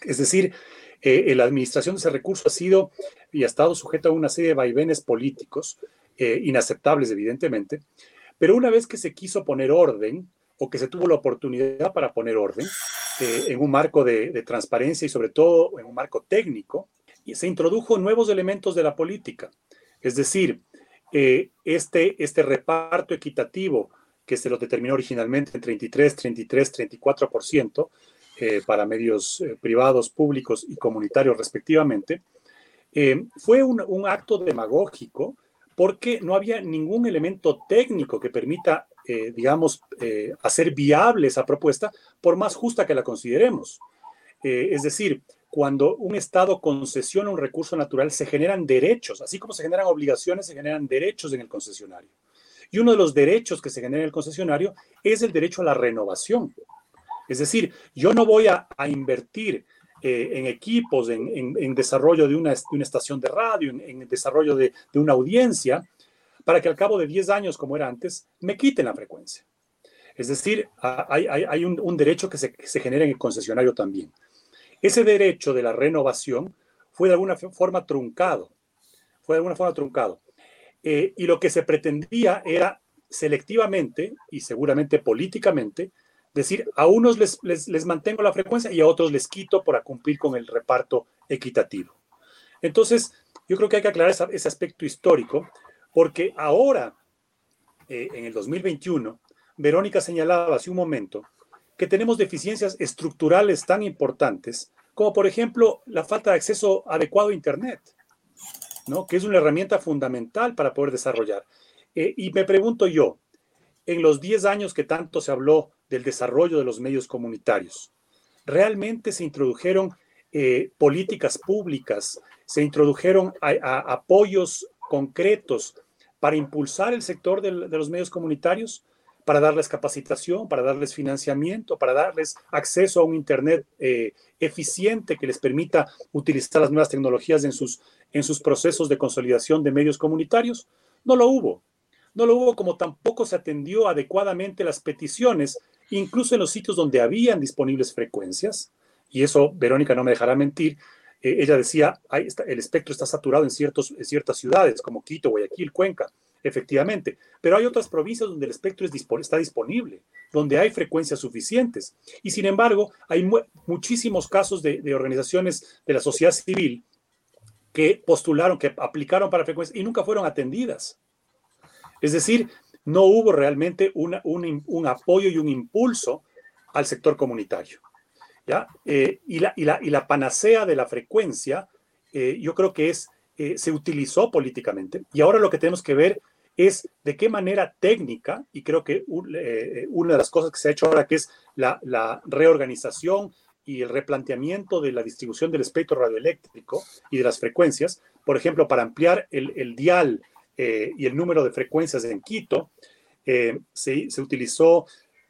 Es decir, eh, la administración de ese recurso ha sido y ha estado sujeto a una serie de vaivenes políticos, inaceptables evidentemente, pero una vez que se quiso poner orden, o que se tuvo la oportunidad para poner orden, eh, en un marco de, transparencia y sobre todo en un marco técnico, se introdujo nuevos elementos de la política. Es decir, eh, este, este reparto equitativo que se lo determinó originalmente en 33, 33, 34% para medios eh, privados, públicos y comunitarios respectivamente, fue un, acto demagógico porque no había ningún elemento técnico que permita, eh, digamos, eh, hacer viable esa propuesta, por más justa que la consideremos. Eh, es decir, cuando un Estado concesiona un recurso natural, se generan derechos, así como se generan obligaciones, se generan derechos en el concesionario. Y uno de los derechos que se genera en el concesionario es el derecho a la renovación. Es decir, yo no voy a, a invertir eh, en equipos, en, desarrollo de una, estación de radio, en, desarrollo de, una audiencia, para que al cabo de 10 años, como era antes, me quiten la frecuencia. Es decir, hay, un, derecho que se, genera en el concesionario también. Ese derecho de la renovación fue de alguna forma truncado, fue de alguna forma truncado. Eh, y lo que se pretendía era selectivamente y seguramente políticamente decir, a unos les, mantengo la frecuencia y a otros les quito para cumplir con el reparto equitativo. Entonces, yo creo que hay que aclarar ese aspecto histórico, porque ahora, eh, en el 2021, Verónica señalaba hace un momento que tenemos deficiencias estructurales tan importantes como, por ejemplo, la falta de acceso adecuado a Internet, ¿no? que es una herramienta fundamental para poder desarrollar. Eh, y me pregunto yo, en los 10 años que tanto se habló del desarrollo de los medios comunitarios. Realmente se introdujeron eh, políticas públicas, se introdujeron apoyos concretos para impulsar el sector de, los medios comunitarios, para darles capacitación, para darles financiamiento, para darles acceso a un Internet eh, eficiente que les permita utilizar las nuevas tecnologías en sus, en sus procesos de consolidación de medios comunitarios. No lo hubo. No lo hubo como tampoco se atendió adecuadamente las peticiones, incluso en los sitios donde habían disponibles frecuencias, y eso Verónica no me dejará mentir, eh, ella decía, el espectro está saturado en, ciertas ciudades como Quito, Guayaquil, Cuenca, efectivamente, pero hay otras provincias donde el espectro es, está disponible, donde hay frecuencias suficientes. Y sin embargo, hay muchísimos casos de, de, organizaciones de la sociedad civil que postularon, que aplicaron para frecuencias y nunca fueron atendidas. Es decir, no hubo realmente un, apoyo y un impulso al sector comunitario. ¿ya? Eh, y, la, panacea de la frecuencia, eh, yo creo que eh, se utilizó políticamente. Y ahora lo que tenemos que ver es de qué manera técnica, y creo que una de las cosas que se ha hecho ahora, que es la, reorganización y el replanteamiento de la distribución del espectro radioeléctrico y de las frecuencias, por ejemplo, para ampliar el dial y el número de frecuencias en Quito, se, se, utilizó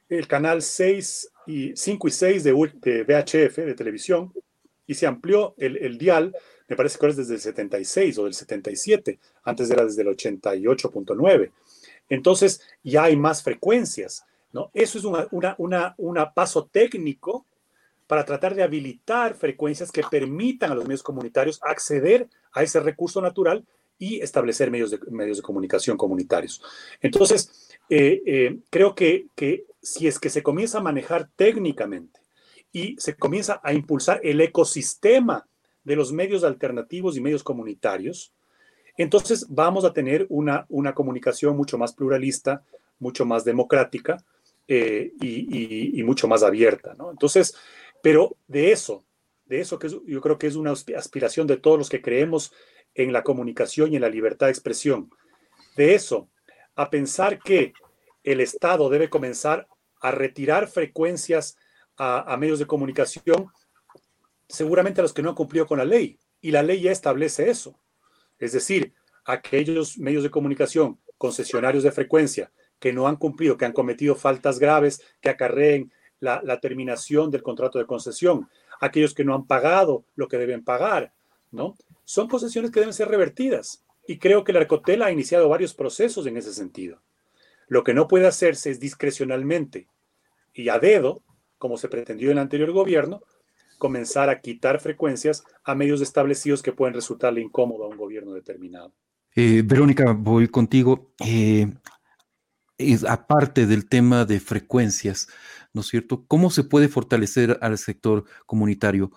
el canal 6 y 5 y 6 de, VHF, de televisión, y se amplió el, dial, me parece que es desde el 76 o del 77, antes era desde el 88.9. Entonces ya hay más frecuencias, ¿no? Eso es un una, una, una paso técnico para tratar de habilitar frecuencias que permitan a los medios comunitarios acceder a ese recurso natural y establecer medios de, medios de comunicación comunitarios. Entonces, eh, eh, creo que, que si es que se comienza a manejar técnicamente y se comienza a impulsar el ecosistema de los medios alternativos y medios comunitarios, entonces vamos a tener una, una comunicación mucho más pluralista, mucho más democrática eh, y, y, mucho más abierta. ¿no? Entonces, pero de eso, de eso que yo creo que es una aspiración de todos los que creemos en la comunicación y en la libertad de expresión, de eso a pensar que el Estado debe comenzar a retirar frecuencias a, medios de comunicación, seguramente a los que no han cumplido con la ley. Y la ley ya establece eso. Es decir, aquellos medios de comunicación, concesionarios de frecuencia, que no han cumplido, que han cometido faltas graves que acarreen la, la, terminación del contrato de concesión, aquellos que no han pagado lo que deben pagar, ¿no? Son concesiones que deben ser revertidas. Y creo que la Arcotel ha iniciado varios procesos en ese sentido. Lo que no puede hacerse es discrecionalmente y a dedo, como se pretendió en el anterior gobierno, comenzar a quitar frecuencias a medios establecidos que pueden resultarle incómodo a un gobierno determinado. Eh, Verónica, voy contigo. Eh, aparte del tema de frecuencias, ¿no es cierto? ¿Cómo se puede fortalecer al sector comunitario?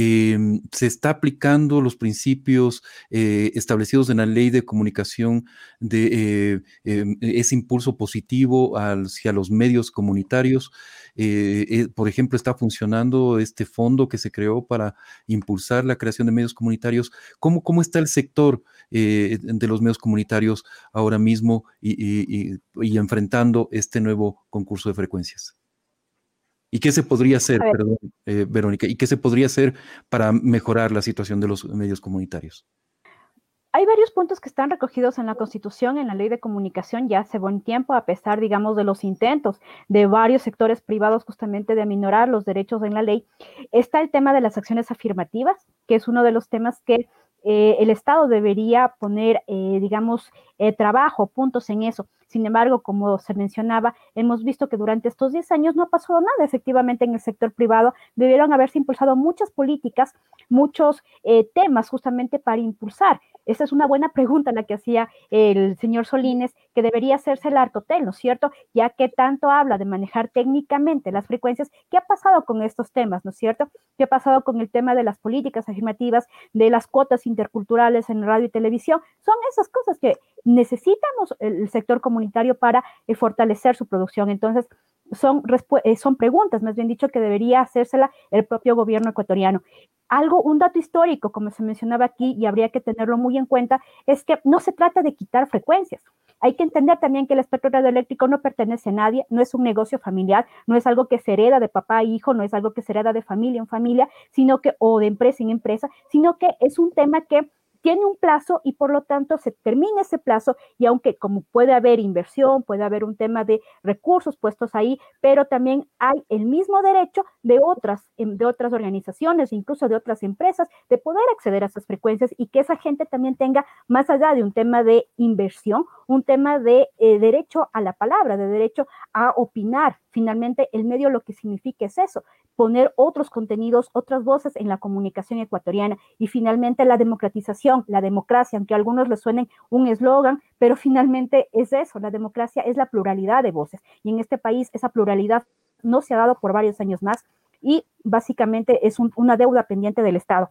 Em, se está aplicando los principios eh, establecidos en la ley de comunicación de eh, em, ese impulso positivo hacia los medios comunitarios. Eh, por ejemplo, está funcionando este fondo que se creó para impulsar la creación de medios comunitarios. ¿Cómo, cómo está el sector de los medios comunitarios ahora mismo y enfrentando este nuevo concurso de frecuencias? ¿Y qué se podría hacer, perdón, eh, Verónica, y qué se podría hacer para mejorar la situación de los medios comunitarios? Hay varios puntos que están recogidos en la Constitución, en la Ley de Comunicación, ya hace buen tiempo, a pesar, digamos, de los intentos de varios sectores privados justamente de aminorar los derechos en la ley. Está el tema de las acciones afirmativas, que es uno de los temas que eh, el Estado debería poner, eh, digamos, trabajo, puntos en eso. Sin embargo, como se mencionaba, hemos visto que durante estos 10 años no ha pasado nada efectivamente en el sector privado. Debieron haberse impulsado muchas políticas, muchos eh, temas justamente para impulsar. Esa es una buena pregunta la que hacía el señor Solines, que debería hacerse el Arcotel, ¿no es cierto? Ya que tanto habla de manejar técnicamente las frecuencias, ¿qué ha pasado con estos temas, ¿no es cierto? ¿Qué ha pasado con el tema de las políticas afirmativas, de las cuotas interculturales en radio y televisión? Son esas cosas que necesitamos el sector comunitario para eh, fortalecer su producción. Entonces, son, eh, son preguntas, más bien dicho, que debería hacérsela el propio gobierno ecuatoriano. Algo, un dato histórico, como se mencionaba aquí, y habría que tenerlo muy en cuenta, es que no se trata de quitar frecuencias. Hay que entender también que el espectro radioeléctrico no pertenece a nadie, no es un negocio familiar, no es algo que se hereda de papá a hijo, no es algo que se hereda de familia en familia, sino que, o de empresa en empresa, sino que es un tema que tiene un plazo y por lo tanto se termina ese plazo y aunque como puede haber inversión, puede haber un tema de recursos puestos ahí, pero también hay el mismo derecho de otras, em, de otras organizaciones, incluso de otras empresas, de poder acceder a esas frecuencias y que esa gente también tenga, más allá de un tema de inversión, un tema de eh, derecho a la palabra, de derecho a opinar. Finalmente, el medio lo que significa es eso, poner otros contenidos, otras voces en la comunicación ecuatoriana y finalmente la democratización, la democracia, aunque a algunos les suenen un eslogan, pero finalmente es eso, la democracia es la pluralidad de voces y en este país esa pluralidad no se ha dado por varios años más y básicamente es una deuda pendiente del Estado.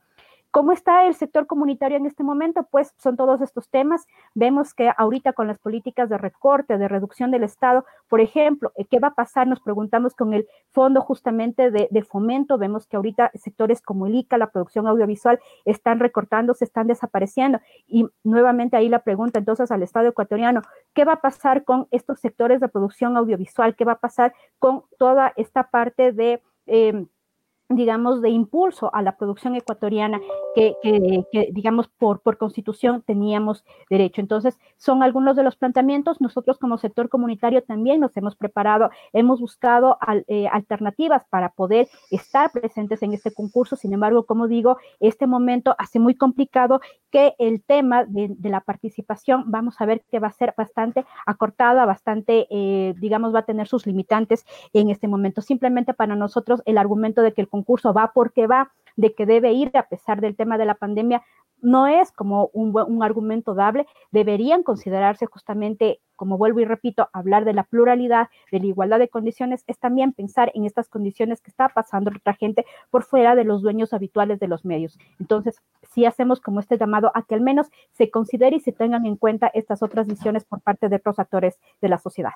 ¿Cómo está el sector comunitario en este momento? Pues son todos estos temas. Vemos que ahorita con las políticas de recorte, de reducción del Estado, por ejemplo, eh, ¿qué va a pasar? Nos preguntamos con el fondo justamente de, fomento. Vemos que ahorita sectores como el ICA, la producción audiovisual, están recortando, se están desapareciendo. Y nuevamente ahí la pregunta entonces al Estado ecuatoriano, ¿qué va a pasar con estos sectores de producción audiovisual? ¿Qué va a pasar con toda esta parte de... Eh, digamos, de impulso a la producción ecuatoriana que, digamos, por, por constitución teníamos derecho. Entonces, son algunos de los planteamientos. Nosotros como sector comunitario también nos hemos preparado, hemos buscado eh, alternativas para poder estar presentes en este concurso. Sin embargo, como digo, este momento hace muy complicado que el tema de, la participación, vamos a ver que va a ser bastante acortada, bastante, eh, digamos, va a tener sus limitantes en este momento. Simplemente para nosotros el argumento de que el va porque va, de que debe ir a pesar del tema de la pandemia, no es como un, un, argumento dable, deberían considerarse justamente, como vuelvo y repito, hablar de la pluralidad, de la igualdad de condiciones, es también pensar en estas condiciones que está pasando otra gente por fuera de los dueños habituales de los medios. Entonces, si hacemos como este llamado a que al menos se considere y se tengan en cuenta estas otras visiones por parte de otros actores de la sociedad.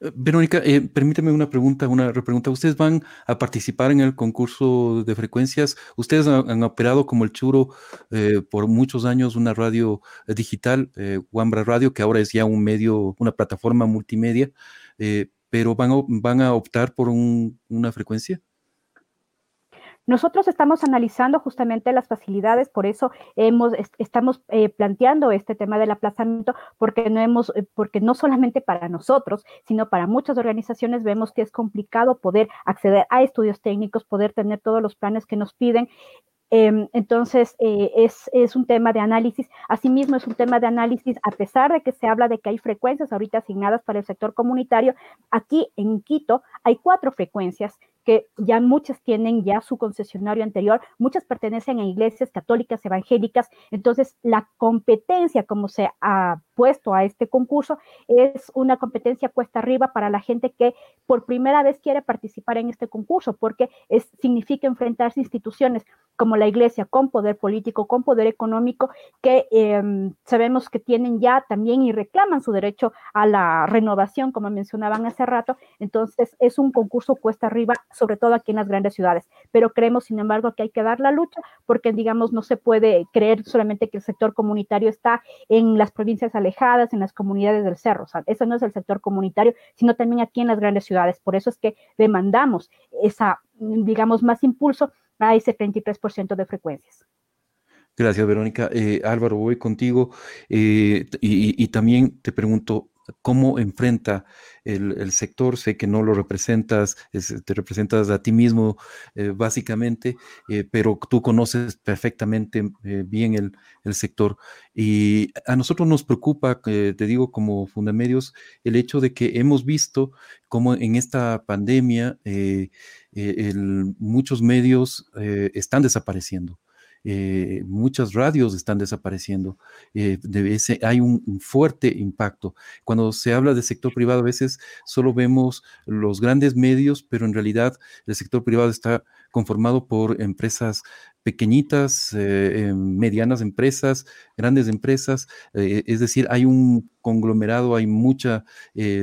Eh, Verónica, eh, una pregunta, una repregunta. ¿Ustedes van a participar en el concurso de frecuencias? Ustedes han, operado como el Churo eh, por muchos años una radio digital, Wambra Radio, que ahora es ya un medio, una plataforma multimedia, pero van van a optar por una frecuencia? Nosotros estamos analizando justamente las facilidades, por eso hemos, estamos eh, planteando este tema del aplazamiento, porque no hemos, eh, porque no solamente para nosotros, sino para muchas organizaciones vemos que es complicado poder acceder a estudios técnicos, poder tener todos los planes que nos piden. Em, entonces, eh, es, es, un tema de análisis. Asimismo, es un tema de análisis, a pesar de que se habla de que hay frecuencias ahorita asignadas para el sector comunitario, aquí en Quito hay cuatro frecuencias que ya muchas tienen ya su concesionario anterior, muchas pertenecen a iglesias católicas evangélicas, entonces la competencia como se ha puesto a este concurso es una competencia cuesta arriba para la gente que por primera vez quiere participar en este concurso, porque significa enfrentarse a instituciones como la iglesia con poder político, con poder económico, que em, sabemos que tienen ya también y reclaman su derecho a la renovación, como mencionaban hace rato, entonces es un concurso cuesta arriba sobre todo aquí en las grandes ciudades. Pero creemos, sin embargo, que hay que dar la lucha porque, digamos, no se puede creer solamente que el sector comunitario está en las provincias alejadas, en las comunidades del cerro. Eso no es el sector comunitario, sino también aquí en las grandes ciudades. Por eso es que demandamos esa, digamos, más impulso ese 33% de frecuencias. Gracias, Verónica. Eh, Álvaro, voy contigo eh, y, también te pregunto, cómo enfrenta el, sector. Sé que no lo representas, te representas a ti mismo eh, básicamente, pero tú conoces perfectamente bien el, sector. Y a nosotros nos preocupa, te digo como Fundamedios, el hecho de que hemos visto cómo en esta pandemia muchos medios están desapareciendo. Eh, muchas radios están desapareciendo. Eh, hay un, fuerte impacto. Cuando se habla del sector privado, a veces solo vemos los grandes medios, pero en realidad el sector privado está conformado por empresas pequeñitas, eh, medianas empresas, grandes empresas, es decir, hay un conglomerado, hay mucha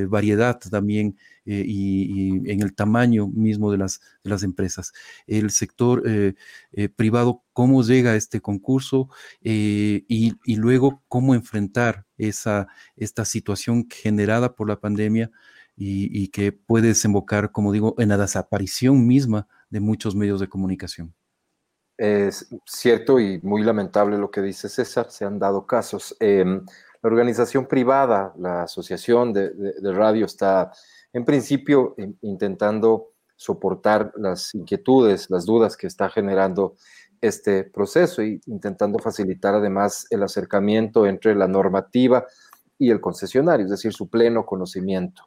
variedad también eh, y, en el tamaño mismo de las, de las empresas. El sector eh, eh, privado, cómo llega a este concurso y, y, luego cómo enfrentar esa, esta situación generada por la pandemia y, y que puede desembocar, como digo, en la desaparición misma de muchos medios de comunicación. es cierto y muy lamentable lo que dice César, se han dado casos. Em, la organización privada, la asociación de, radio está en principio intentando soportar las inquietudes, las dudas que está generando este proceso y intentando facilitar además el acercamiento entre la normativa y el concesionario, es decir, su pleno conocimiento.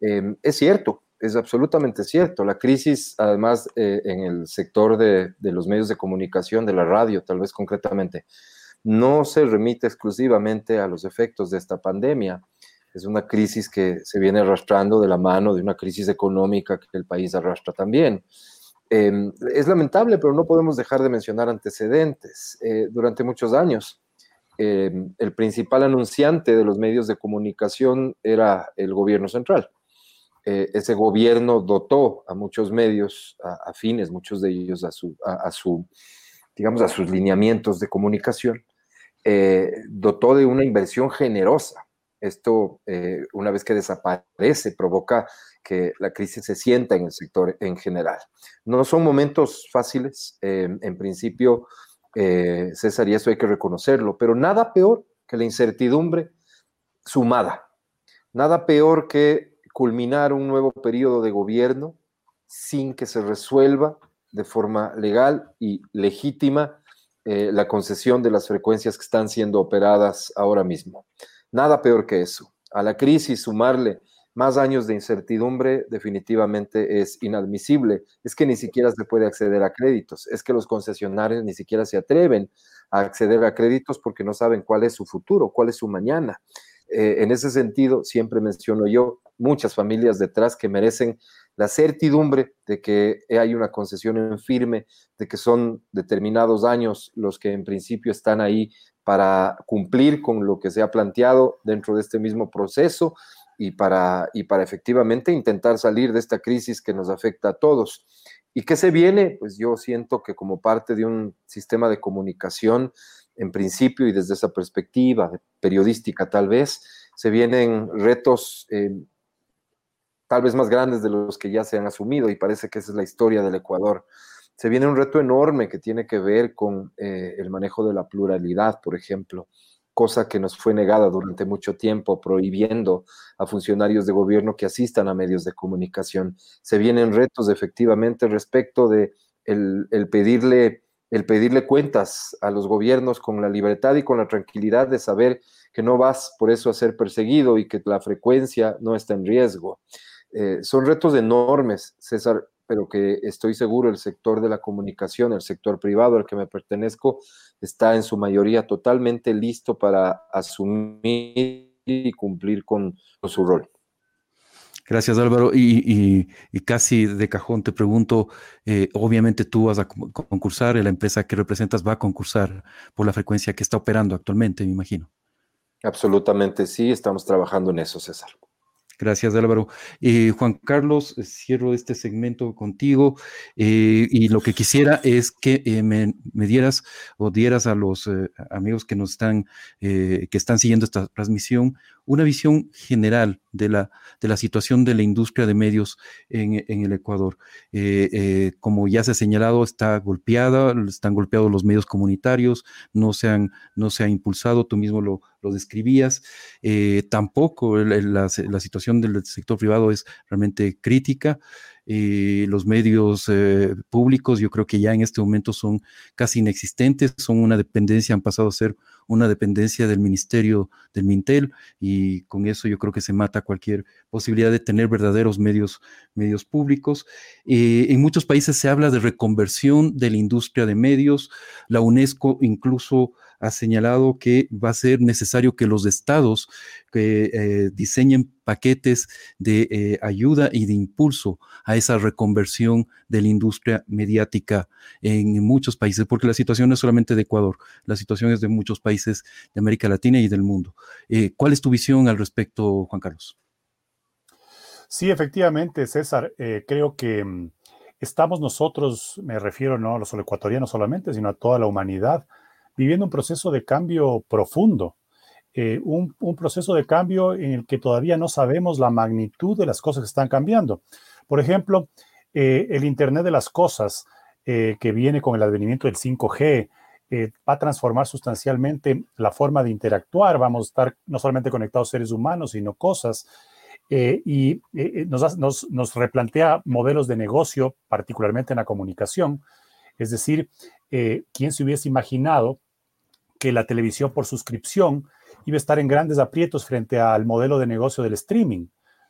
Em, es cierto, es absolutamente cierto. La crisis, además, eh, en el sector de, los medios de comunicación, de la radio, tal vez concretamente, no se remite exclusivamente a los efectos de esta pandemia. Es una crisis que se viene arrastrando de la mano de una crisis económica que el país arrastra también. Em, es lamentable, pero no podemos dejar de mencionar antecedentes. Eh, durante muchos años, em, el principal anunciante de los medios de comunicación era el gobierno central eh, ese gobierno dotó a muchos medios afines, muchos de ellos a su, a, su, digamos, a sus lineamientos de comunicación, eh, dotó de una inversión generosa. Esto, eh, una vez que desaparece, provoca que la crisis se sienta en el sector en general. No son momentos fáciles, en principio, César, y eso hay que reconocerlo, pero nada peor que la incertidumbre sumada. Nada peor que culminar un nuevo periodo de gobierno sin que se resuelva de forma legal y legítima eh, la concesión de las frecuencias que están siendo operadas ahora mismo. Nada peor que eso. A la crisis sumarle más años de incertidumbre definitivamente es inadmisible. Es que ni siquiera se puede acceder a créditos. Es que los concesionarios ni siquiera se atreven a acceder a créditos porque no saben cuál es su futuro, cuál es su mañana. Eh, en ese sentido, siempre menciono yo, muchas familias detrás que merecen la certidumbre de que hay una concesión en firme, de que son determinados años los que en principio están ahí para cumplir con lo que se ha planteado dentro de este mismo proceso y para, y para efectivamente intentar salir de esta crisis que nos afecta a todos. ¿Y qué se viene? Pues yo siento que como parte de un sistema de comunicación, en principio y desde esa perspectiva periodística tal vez, se vienen retos eh, tal vez más grandes de los que ya se han asumido y parece que esa es la historia del Ecuador. Se viene un reto enorme que tiene que ver con eh, el manejo de la pluralidad, por ejemplo, cosa que nos fue negada durante mucho tiempo, prohibiendo a funcionarios de gobierno que asistan a medios de comunicación. Se vienen retos efectivamente respecto de el, pedirle el pedirle cuentas a los gobiernos con la libertad y con la tranquilidad de saber que no vas por eso a ser perseguido y que la frecuencia no está en riesgo. Eh, son retos enormes, César, pero que estoy seguro el sector de la comunicación, el sector privado al que me pertenezco, está en su mayoría totalmente listo para asumir y cumplir con, su rol. Gracias Álvaro. Y, casi de cajón te pregunto, eh, obviamente tú vas a concursar, la empresa que representas va a concursar por la frecuencia que está operando actualmente, me imagino. Absolutamente, sí, estamos trabajando en eso, César. Gracias, Álvaro. Eh, Juan Carlos, eh, cierro este segmento contigo eh, y lo que quisiera es que me, dieras o dieras a los amigos que nos están, que están siguiendo esta transmisión, una visión general de la, de la situación de la industria de medios en, el Ecuador. como ya se ha señalado, está golpeada, están golpeados los medios comunitarios, no se, han, no se ha impulsado, tú mismo lo, lo describías. Eh, tampoco la, situación del sector privado es realmente crítica. Eh, los medios eh, públicos yo creo que ya en este momento son casi inexistentes, son una dependencia, han pasado a ser una dependencia del Ministerio del Mintel y con eso yo creo que se mata cualquier posibilidad de tener verdaderos medios, medios públicos. en muchos países se habla de reconversión de la industria de medios, la UNESCO incluso ha señalado que va a ser necesario que los estados que eh, diseñen paquetes de eh, ayuda y de impulso a esa reconversión de la industria mediática en muchos países, porque la situación no es solamente de Ecuador, la situación es de muchos países de América Latina y del mundo. Eh, ¿Cuál es tu visión al respecto, Juan Carlos? Sí, efectivamente, César, creo que mm, estamos nosotros, me refiero no a los ecuatorianos solamente, sino a toda la humanidad, viviendo un proceso de cambio profundo, eh, un, proceso de cambio en el que todavía no sabemos la magnitud de las cosas que están cambiando. Por ejemplo, eh, el Internet de las Cosas que viene con el advenimiento del 5G, va a transformar sustancialmente la forma de interactuar. Vamos a estar no solamente conectados seres humanos, sino cosas. y nos, nos, replantea modelos de negocio, particularmente en la comunicación. Es decir, ¿quién se hubiese imaginado que la televisión por suscripción iba a estar en grandes aprietos frente al modelo de negocio del streaming,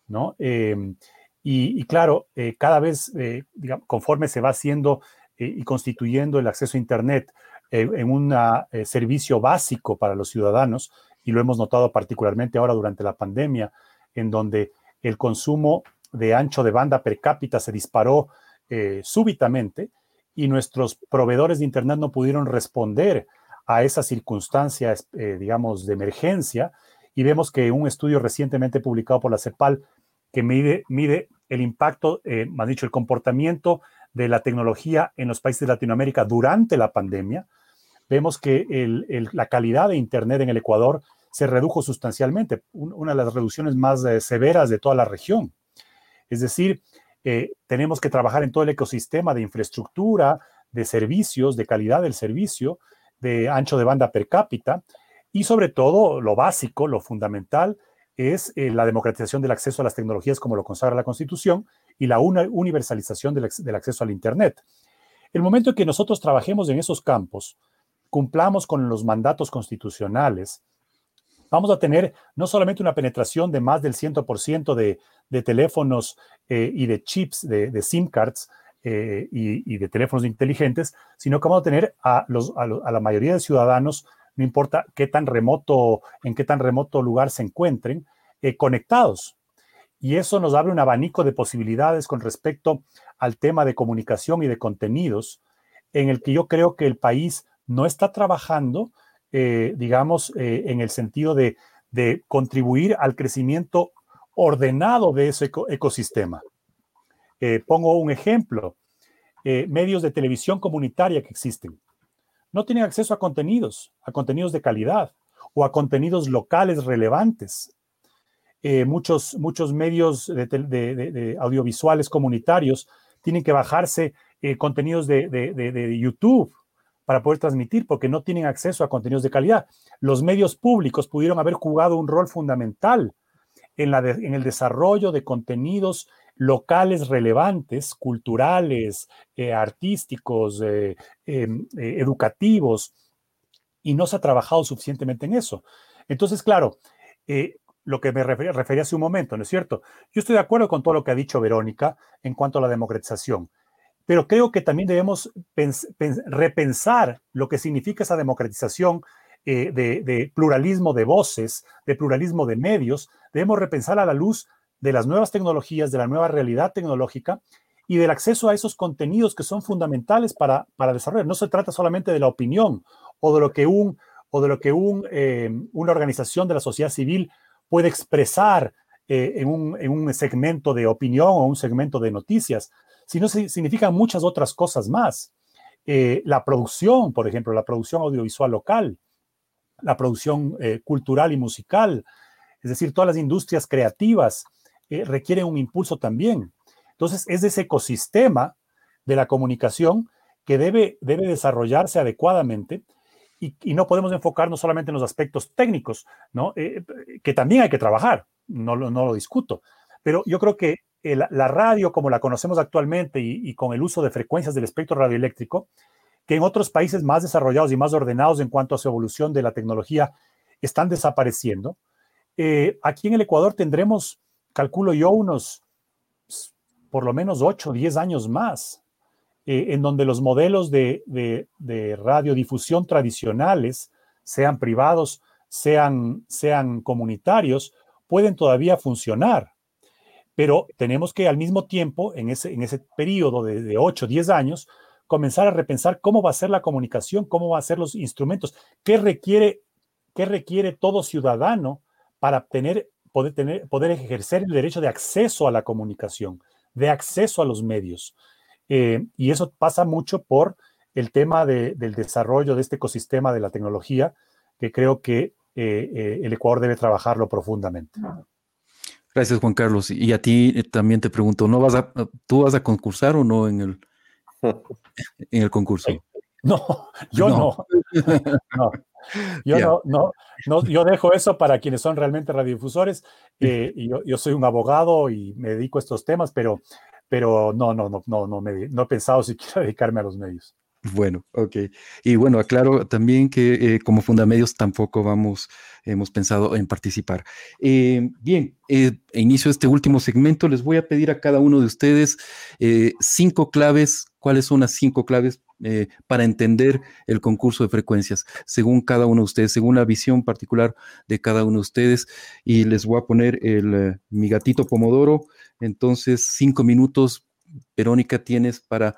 ¿no? Em, y, claro, eh, cada vez, eh, conforme se va haciendo eh, y constituyendo el acceso a Internet en un servicio básico para los ciudadanos, y lo hemos notado particularmente ahora durante la pandemia, en donde el consumo de ancho de banda per cápita se disparó súbitamente y nuestros proveedores de Internet no pudieron responder a esas circunstancias, eh, digamos, de emergencia. Y vemos que un estudio recientemente publicado por la CEPAL que mide, mide el impacto, eh, más dicho, el comportamiento de la tecnología en los países de Latinoamérica durante la pandemia, vemos que la calidad de Internet en el Ecuador se redujo sustancialmente, una de las reducciones más eh, severas de toda la región. Es decir, tenemos que trabajar en todo el ecosistema de infraestructura, de servicios, de calidad del servicio, de ancho de banda per cápita y sobre todo lo básico, lo fundamental, es eh, la democratización del acceso a las tecnologías como lo consagra la Constitución y la universalización del, acceso al Internet. El momento en que nosotros trabajemos en esos campos, cumplamos con los mandatos constitucionales, vamos a tener no solamente una penetración de más del 100% de, de teléfonos eh, y de chips, de SIM cards, eh, y, de teléfonos inteligentes, sino que vamos a tener a, los, a, la mayoría de ciudadanos, no importa qué tan remoto, en qué tan remoto lugar se encuentren, eh, conectados. Y eso nos abre un abanico de posibilidades con respecto al tema de comunicación y de contenidos, en el que yo creo que el país no está trabajando, eh, digamos, en el sentido de, de, contribuir al crecimiento ordenado de ese ecosistema. Eh, pongo un ejemplo, eh, medios de televisión comunitaria que existen. No tienen acceso a contenidos, a contenidos de calidad o a contenidos locales relevantes. Eh, muchos, muchos medios de, audiovisuales comunitarios tienen que bajarse contenidos de, YouTube para poder transmitir porque no tienen acceso a contenidos de calidad. Los medios públicos pudieron haber jugado un rol fundamental en, el desarrollo de contenidos locales relevantes, culturales, eh, artísticos, eh, em, eh, educativos, y no se ha trabajado suficientemente en eso. Entonces, claro, lo que me refería hace un momento, ¿no es cierto? Yo estoy de acuerdo con todo lo que ha dicho Verónica en cuanto a la democratización, pero creo que también debemos repensar lo que significa esa democratización de pluralismo de voces, de pluralismo de medios, debemos repensar a la luz de las nuevas tecnologías, de la nueva realidad tecnológica y del acceso a esos contenidos que son fundamentales para, para desarrollar. No se trata solamente de la opinión o de lo que, un, o de lo que eh, una organización de la sociedad civil puede expresar eh, en, un, en, un, segmento de opinión o un segmento de noticias, sino significan muchas otras cosas más. Eh, la producción, por ejemplo, la producción audiovisual local, la producción cultural y musical, es decir, todas las industrias creativas, eh, requiere un impulso también. Entonces, es ese ecosistema de la comunicación que debe, debe desarrollarse adecuadamente y, no podemos enfocarnos solamente en los aspectos técnicos, ¿no? Eh, que también hay que trabajar, no, no lo discuto, pero yo creo que la radio como la conocemos actualmente y, con el uso de frecuencias del espectro radioeléctrico, que en otros países más desarrollados y más ordenados en cuanto a su evolución de la tecnología están desapareciendo. Eh, aquí en el Ecuador tendremos calculo yo unos por lo menos 8 o 10 años más, eh, en donde los modelos de, radiodifusión tradicionales, sean privados, sean, sean comunitarios, pueden todavía funcionar. Pero tenemos que al mismo tiempo, en ese, en ese periodo de, de 8 o 10 años, comenzar a repensar cómo va a ser la comunicación, cómo van a ser los instrumentos, qué requiere, qué requiere todo ciudadano para tener poder, tener, poder ejercer el derecho de acceso a la comunicación, de acceso a los medios. Eh, y eso pasa mucho por el tema del desarrollo de este ecosistema de la tecnología, que creo que eh, eh, el Ecuador debe trabajarlo profundamente. Gracias, Juan Carlos. Y a ti también te pregunto, ¿no vas a, ¿tú vas a concursar o no en el, en el concurso. No, yo no. no. Yo no, no, no, yo dejo eso para quienes son realmente radiodifusores. Eh, y yo, yo, soy un abogado y me dedico a estos temas, pero, pero no, no, no, no, no, me, no he pensado si quiero dedicarme a los medios. Bueno, ok. Y bueno, aclaro también que eh, como Fundamedios tampoco vamos, hemos pensado en participar. Eh, bien, eh, inicio este último segmento. Les voy a pedir a cada uno de ustedes cinco claves. ¿Cuáles son las cinco claves para entender el concurso de frecuencias? Según cada uno de ustedes, según la visión particular de cada uno de ustedes. Y les voy a poner el, mi gatito Pomodoro. Entonces, cinco minutos. Verónica, tienes para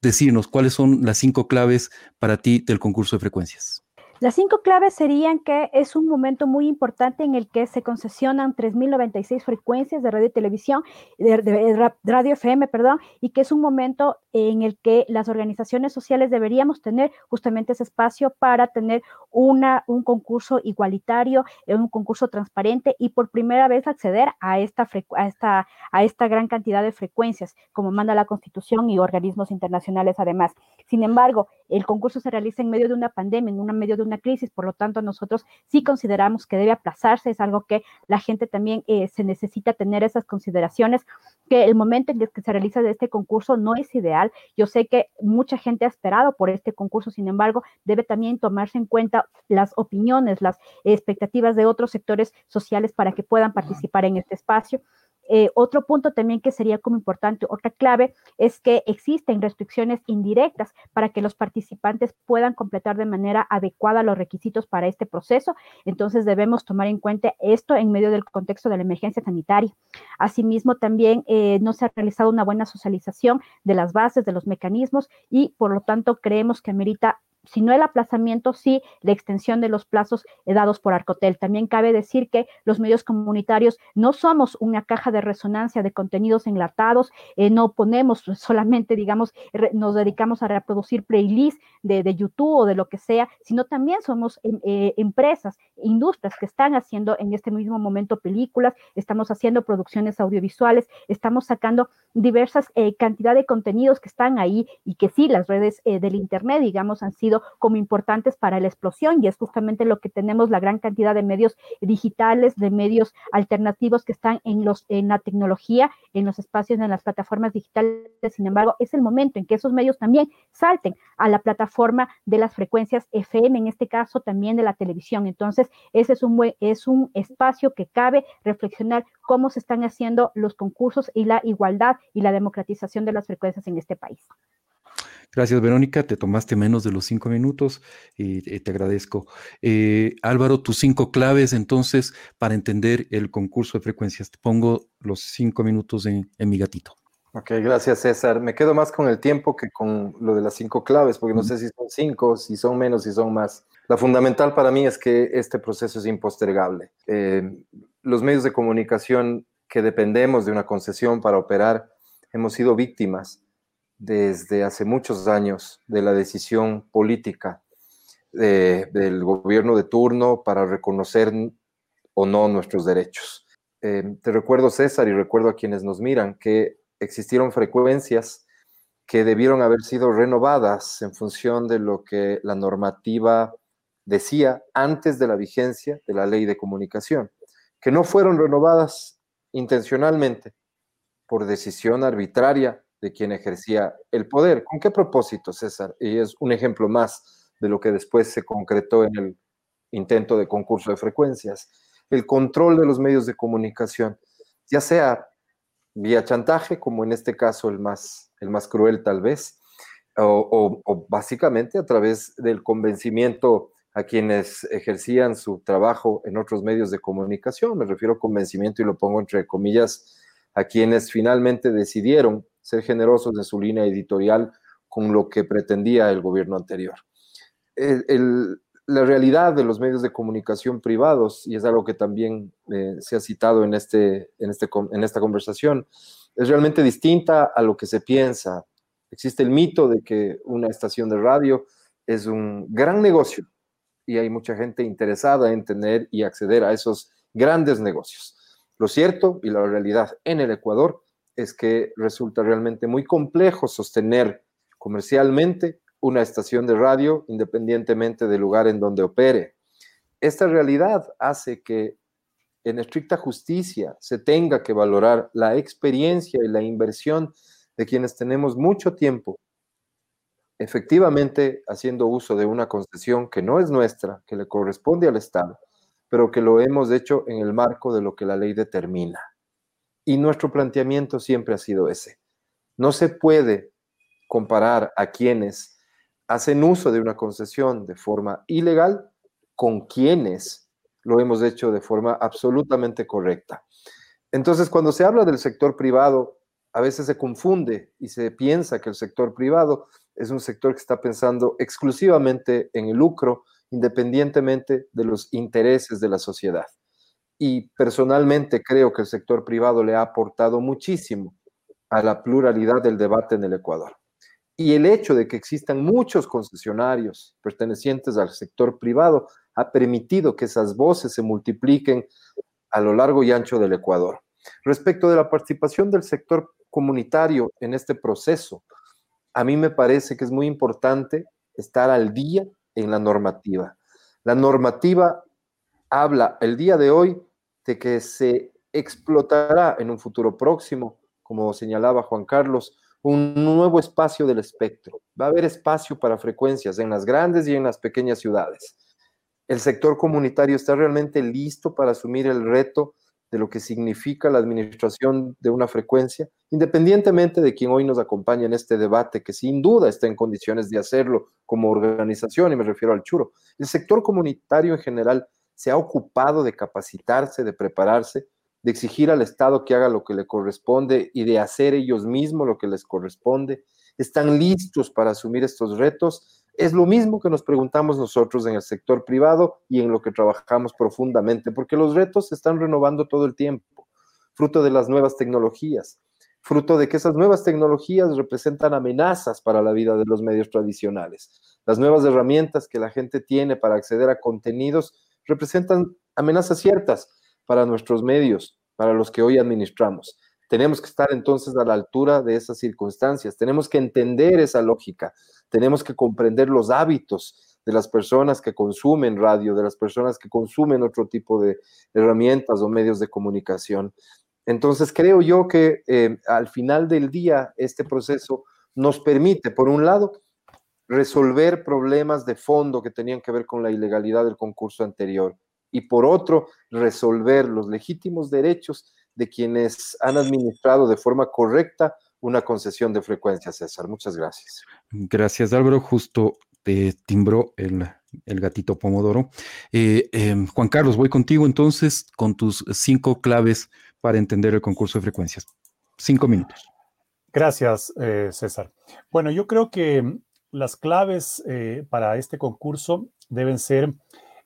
decirnos cuáles son las cinco claves para ti del concurso de frecuencias. Las cinco claves serían que es un momento muy importante en el que se concesionan 3.096 frecuencias de radio y televisión, de, radio FM, perdón, y que es un momento en el que las organizaciones sociales deberíamos tener justamente ese espacio para tener una, un concurso igualitario, eh, un concurso transparente y por primera vez acceder a esta, a a esta gran cantidad de frecuencias, como manda la Constitución y organismos internacionales además. Sin embargo, el concurso se realiza en medio de una pandemia, en medio de una crisis, por lo tanto nosotros sí consideramos que debe aplazarse, es algo que la gente también eh, se necesita tener esas consideraciones, que el momento en que se realiza este concurso no es ideal. Yo sé que mucha gente ha esperado por este concurso, sin embargo, debe también tomarse en cuenta las opiniones, las expectativas de otros sectores sociales para que puedan participar en este espacio. Eh, otro punto también que sería como importante, otra clave, es que existen restricciones indirectas para que los participantes puedan completar de manera adecuada los requisitos para este proceso. Entonces debemos tomar en cuenta esto en medio del contexto de la emergencia sanitaria. Asimismo, también eh, no se ha realizado una buena socialización de las bases, de los mecanismos y por lo tanto creemos que amerita si no el aplazamiento, sí la extensión de los plazos dados por Arcotel. También cabe decir que los medios comunitarios no somos una caja de resonancia de contenidos enlatados, eh, no ponemos solamente, digamos, nos dedicamos a reproducir playlists de, YouTube o de lo que sea, sino también somos em, eh, empresas, industrias que están haciendo en este mismo momento películas, estamos haciendo producciones audiovisuales, estamos sacando diversas eh, cantidad de contenidos que están ahí y que sí, las redes del Internet, digamos, han sido como importantes para la explosión y es justamente lo que tenemos la gran cantidad de medios digitales, de medios alternativos que están en, los, en la tecnología, en los espacios, en las plataformas digitales. Sin embargo, es el momento en que esos medios también salten a la plataforma de las frecuencias FM, en este caso también de la televisión. Entonces, ese es un, es un espacio que cabe reflexionar cómo se están haciendo los concursos y la igualdad y la democratización de las frecuencias en este país. Gracias, Verónica. Te tomaste menos de los cinco minutos y te agradezco. Eh, Álvaro, tus cinco claves entonces para entender el concurso de frecuencias. Te pongo los cinco minutos en, mi gatito. Ok, gracias César. Me quedo más con el tiempo que con lo de las cinco claves, porque no sé si son cinco, si son menos, si son más. La fundamental para mí es que este proceso es impostergable. Eh, los medios de comunicación que dependemos de una concesión para operar hemos sido víctimas desde hace muchos años de la decisión política del gobierno de turno para reconocer o no nuestros derechos. Eh, te recuerdo, César, y recuerdo a quienes nos miran, que existieron frecuencias que debieron haber sido renovadas en función de lo que la normativa decía antes de la vigencia de la ley de comunicación, que no fueron renovadas intencionalmente por decisión arbitraria de quien ejercía el poder. ¿Con qué propósito, César? Y es un ejemplo más de lo que después se concretó en el intento de concurso de frecuencias. El control de los medios de comunicación, ya sea vía chantaje, como en este caso el más, el más cruel tal vez, o, o básicamente a través del convencimiento a quienes ejercían su trabajo en otros medios de comunicación. Me refiero a convencimiento y lo pongo entre comillas a quienes finalmente decidieron ser generosos en su línea editorial con lo que pretendía el gobierno anterior. la realidad de los medios de comunicación privados, y es algo que también eh, se ha citado en, este, este, en esta conversación, es realmente distinta a lo que se piensa. Existe el mito de que una estación de radio es un gran negocio y hay mucha gente interesada en tener y acceder a esos grandes negocios. Lo cierto y la realidad en el Ecuador es que resulta realmente muy complejo sostener comercialmente una estación de radio independientemente del lugar en donde opere. Esta realidad hace que en estricta justicia se tenga que valorar la experiencia y la inversión de quienes tenemos mucho tiempo efectivamente haciendo uso de una concesión que no es nuestra, que le corresponde al Estado, pero que lo hemos hecho en el marco de lo que la ley determina. Y nuestro planteamiento siempre ha sido ese. No se puede comparar a quienes hacen uso de una concesión de forma ilegal con quienes lo hemos hecho de forma absolutamente correcta. Entonces, cuando se habla del sector privado, a veces se confunde y se piensa que el sector privado es un sector que está pensando exclusivamente en el lucro, independientemente de los intereses de la sociedad. Y personalmente creo que el sector privado le ha aportado muchísimo a la pluralidad del debate en el Ecuador. Y el hecho de que existan muchos concesionarios pertenecientes al sector privado ha permitido que esas voces se multipliquen a lo largo y ancho del Ecuador. Respecto de la participación del sector comunitario en este proceso, a mí me parece que es muy importante estar al día en la normativa. La normativa habla el día de hoy de que se explotará en un futuro próximo, como señalaba Juan Carlos, un nuevo espacio del espectro. Va a haber espacio para frecuencias en las grandes y en las pequeñas ciudades. El sector comunitario está realmente listo para asumir el reto de lo que significa la administración de una frecuencia, independientemente de quien hoy nos acompaña en este debate, que sin duda está en condiciones de hacerlo como organización, y me refiero al churo. El sector comunitario en general se ha ocupado de capacitarse, de prepararse, de exigir al Estado que haga lo que le corresponde y de hacer ellos mismos lo que les corresponde. Están listos para asumir estos retos es lo mismo que nos preguntamos nosotros en el sector privado y en lo que trabajamos profundamente, porque los retos se están renovando todo el tiempo, fruto de las nuevas tecnologías, fruto de que esas nuevas tecnologías representan amenazas para la vida de los medios tradicionales. Las nuevas herramientas que la gente tiene para acceder a contenidos representan amenazas ciertas para nuestros medios, para los que hoy administramos. Tenemos que estar entonces a la altura de esas circunstancias, tenemos que entender esa lógica, tenemos que comprender los hábitos de las personas que consumen radio, de las personas que consumen otro tipo de herramientas o medios de comunicación. Entonces creo yo que eh, al final del día este proceso nos permite, por un lado, resolver problemas de fondo que tenían que ver con la ilegalidad del concurso anterior y por otro, resolver los legítimos derechos de quienes han administrado de forma correcta una concesión de frecuencia, César. Muchas gracias. Gracias, Álvaro. Justo te timbró el, gatito Pomodoro. Eh, em, Juan Carlos, voy contigo entonces con tus cinco claves para entender el concurso de frecuencias. Cinco minutos. Gracias, eh, César. Bueno, yo creo que las claves eh, para este concurso deben ser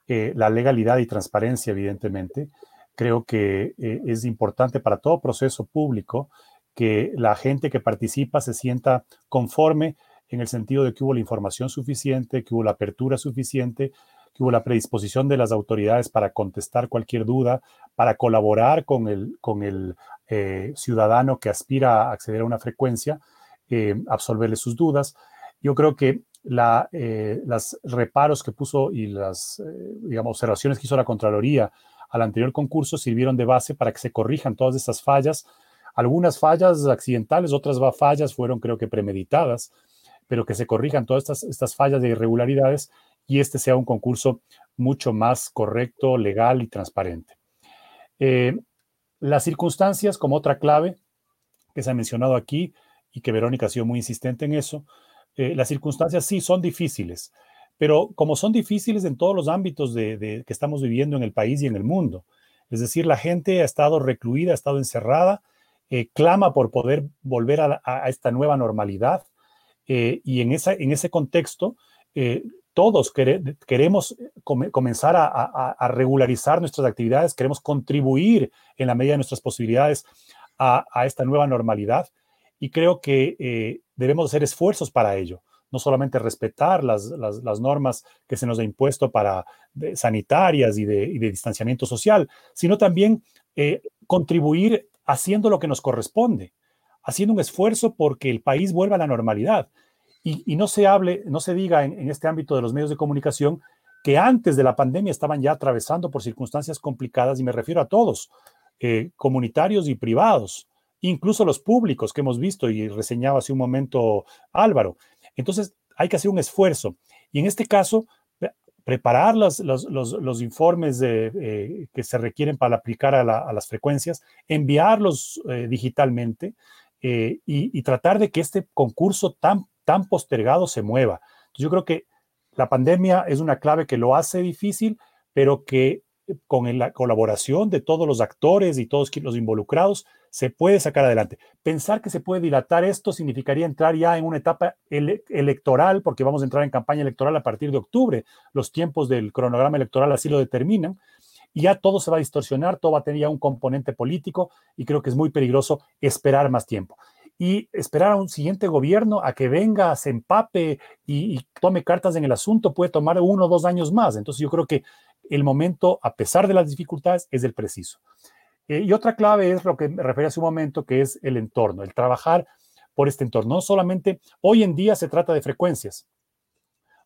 la legalidad y transparencia, evidentemente creo que eh, es importante para todo proceso público que la gente que participa se sienta conforme en el sentido de que hubo la información suficiente, que hubo la apertura suficiente, que hubo la predisposición de las autoridades para contestar cualquier duda, para colaborar con el, eh, ciudadano que aspira a acceder a una frecuencia, eh, absolverle sus dudas. Yo creo que la, las reparos que puso y las digamos, observaciones que hizo la Contraloría al anterior concurso sirvieron de base para que se corrijan todas estas fallas. Algunas fallas accidentales, otras fallas fueron creo que premeditadas, pero que se corrijan todas estas, estas fallas de irregularidades y este sea un concurso mucho más correcto, legal y transparente. Eh, las circunstancias, como otra clave que se ha mencionado aquí y que Verónica ha sido muy insistente en eso, eh, las circunstancias sí son difíciles. Pero como son difíciles en todos los ámbitos de, que estamos viviendo en el país y en el mundo, es decir, la gente ha estado recluida, ha estado encerrada, eh, clama por poder volver a, esta nueva normalidad eh, y en, esa, en ese contexto eh, todos queremos comenzar a, regularizar nuestras actividades, queremos contribuir en la medida de nuestras posibilidades a, esta nueva normalidad y creo que debemos hacer esfuerzos para ello no solamente respetar las, normas que se nos ha impuesto para sanitarias y de, distanciamiento social, sino también eh, contribuir haciendo lo que nos corresponde, haciendo un esfuerzo porque el país vuelva a la normalidad. Y, no se hable, no se diga en, este ámbito de los medios de comunicación que antes de la pandemia estaban ya atravesando por circunstancias complicadas, y me refiero a todos, eh, comunitarios y privados, incluso los públicos que hemos visto y reseñaba hace un momento Álvaro. Entonces, hay que hacer un esfuerzo. Y en este caso, preparar los, los, informes eh, que se requieren para aplicar a, las frecuencias, enviarlos eh, digitalmente eh, y, tratar de que este concurso tan, tan postergado se mueva. Yo creo que la pandemia es una clave que lo hace difícil, pero que con la colaboración de todos los actores y todos los involucrados, se puede sacar adelante. Pensar que se puede dilatar esto significaría entrar ya en una etapa electoral, porque vamos a entrar en campaña electoral a partir de octubre. Los tiempos del cronograma electoral así lo determinan. Y ya todo se va a distorsionar, todo va a tener ya un componente político y creo que es muy peligroso esperar más tiempo. Y esperar a un siguiente gobierno a que venga, se empape y, y tome cartas en el asunto puede tomar uno o dos años más. Entonces yo creo que el momento, a pesar de las dificultades, es el preciso. Eh, y otra clave es lo que me refería hace un momento, que es el entorno, el trabajar por este entorno. No solamente hoy en día se trata de frecuencias.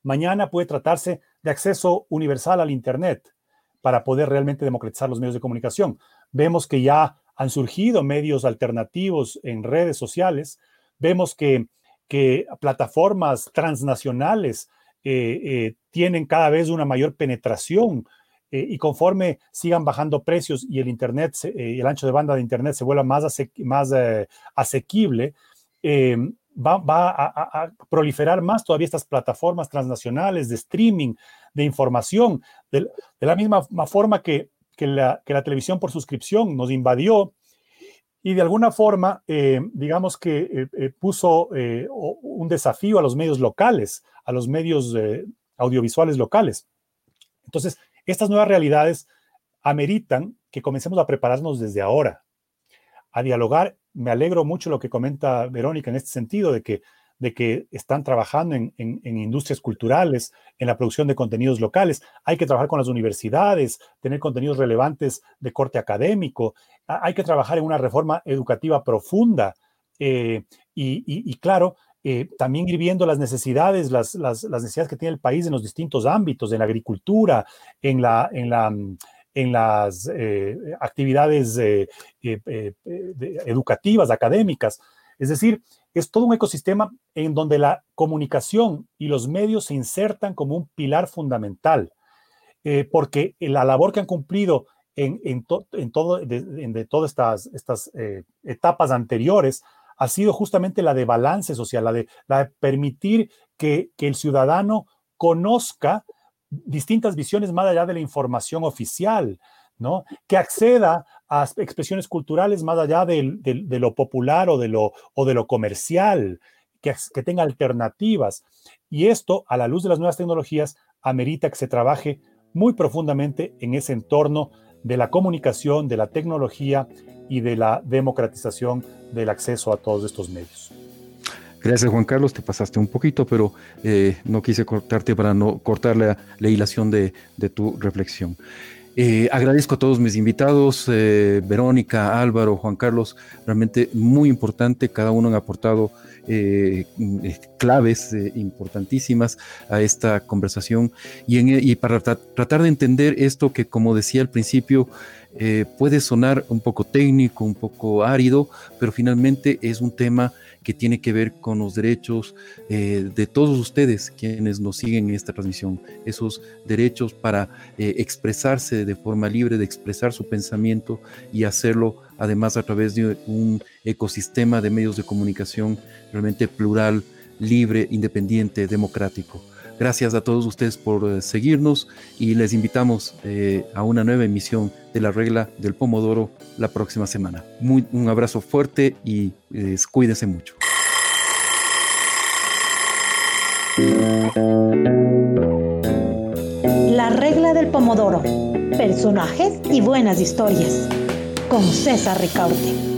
Mañana puede tratarse de acceso universal al Internet para poder realmente democratizar los medios de comunicación. Vemos que ya han surgido medios alternativos en redes sociales. Vemos que, plataformas transnacionales eh, eh, tienen cada vez una mayor penetración eh, y conforme sigan bajando precios y el Internet, el ancho de banda de Internet se vuelva más, más asequible, va, a, proliferar más todavía estas plataformas transnacionales de streaming, de información, de, la misma forma que, que, la, que la televisión por suscripción nos invadió y de alguna forma, eh, digamos que eh, eh, puso un desafío a los medios locales, a los medios audiovisuales locales. Entonces, estas nuevas realidades ameritan que comencemos a prepararnos desde ahora, a dialogar. Me alegro mucho lo que comenta Verónica en este sentido, de que de que están trabajando en, industrias culturales, en la producción de contenidos locales. Hay que trabajar con las universidades, tener contenidos relevantes de corte académico. Hay que trabajar en una reforma educativa profunda. Eh, y, claro, eh, también ir viendo las necesidades, las, necesidades que tiene el país en los distintos ámbitos, en la agricultura, en, la, en, la, en las eh, actividades educativas, académicas. Es decir, es todo un ecosistema en donde la comunicación y los medios se insertan como un pilar fundamental, eh, porque la labor que han cumplido en, en, todo, de, todas estas, estas eh, etapas anteriores ha sido justamente la de balance social, la de, la de permitir que, que el ciudadano conozca distintas visiones más allá de la información oficial, ¿no? Que acceda a expresiones culturales más allá de, lo popular o de lo, o de lo comercial, que, que, tenga alternativas. Y esto, a la luz de las nuevas tecnologías, amerita que se trabaje muy profundamente en ese entorno de la comunicación, de la tecnología y de la democratización del acceso a todos estos medios. Gracias Juan Carlos, te pasaste un poquito, pero eh, no quise cortarte para no cortar la, la hilación de, tu reflexión. Eh, agradezco a todos mis invitados, eh, Verónica, Álvaro, Juan Carlos, realmente muy importante, cada uno han aportado eh, claves importantísimas a esta conversación y para tratar de entender esto que como decía al principio, puede sonar un poco técnico, un poco árido, pero finalmente es un tema que tiene que ver con los derechos eh, de todos ustedes quienes nos siguen en esta transmisión, esos derechos para eh, expresarse de forma libre, de expresar su pensamiento y hacerlo además a través de un ecosistema de medios de comunicación realmente plural, libre, independiente, democrático. Gracias a todos ustedes por eh, seguirnos y les invitamos eh, a una nueva emisión de la regla del pomodoro la próxima semana. Un abrazo fuerte y eh, cuídense mucho. La regla del pomodoro. Personajes y buenas historias. Con César Ricaurte.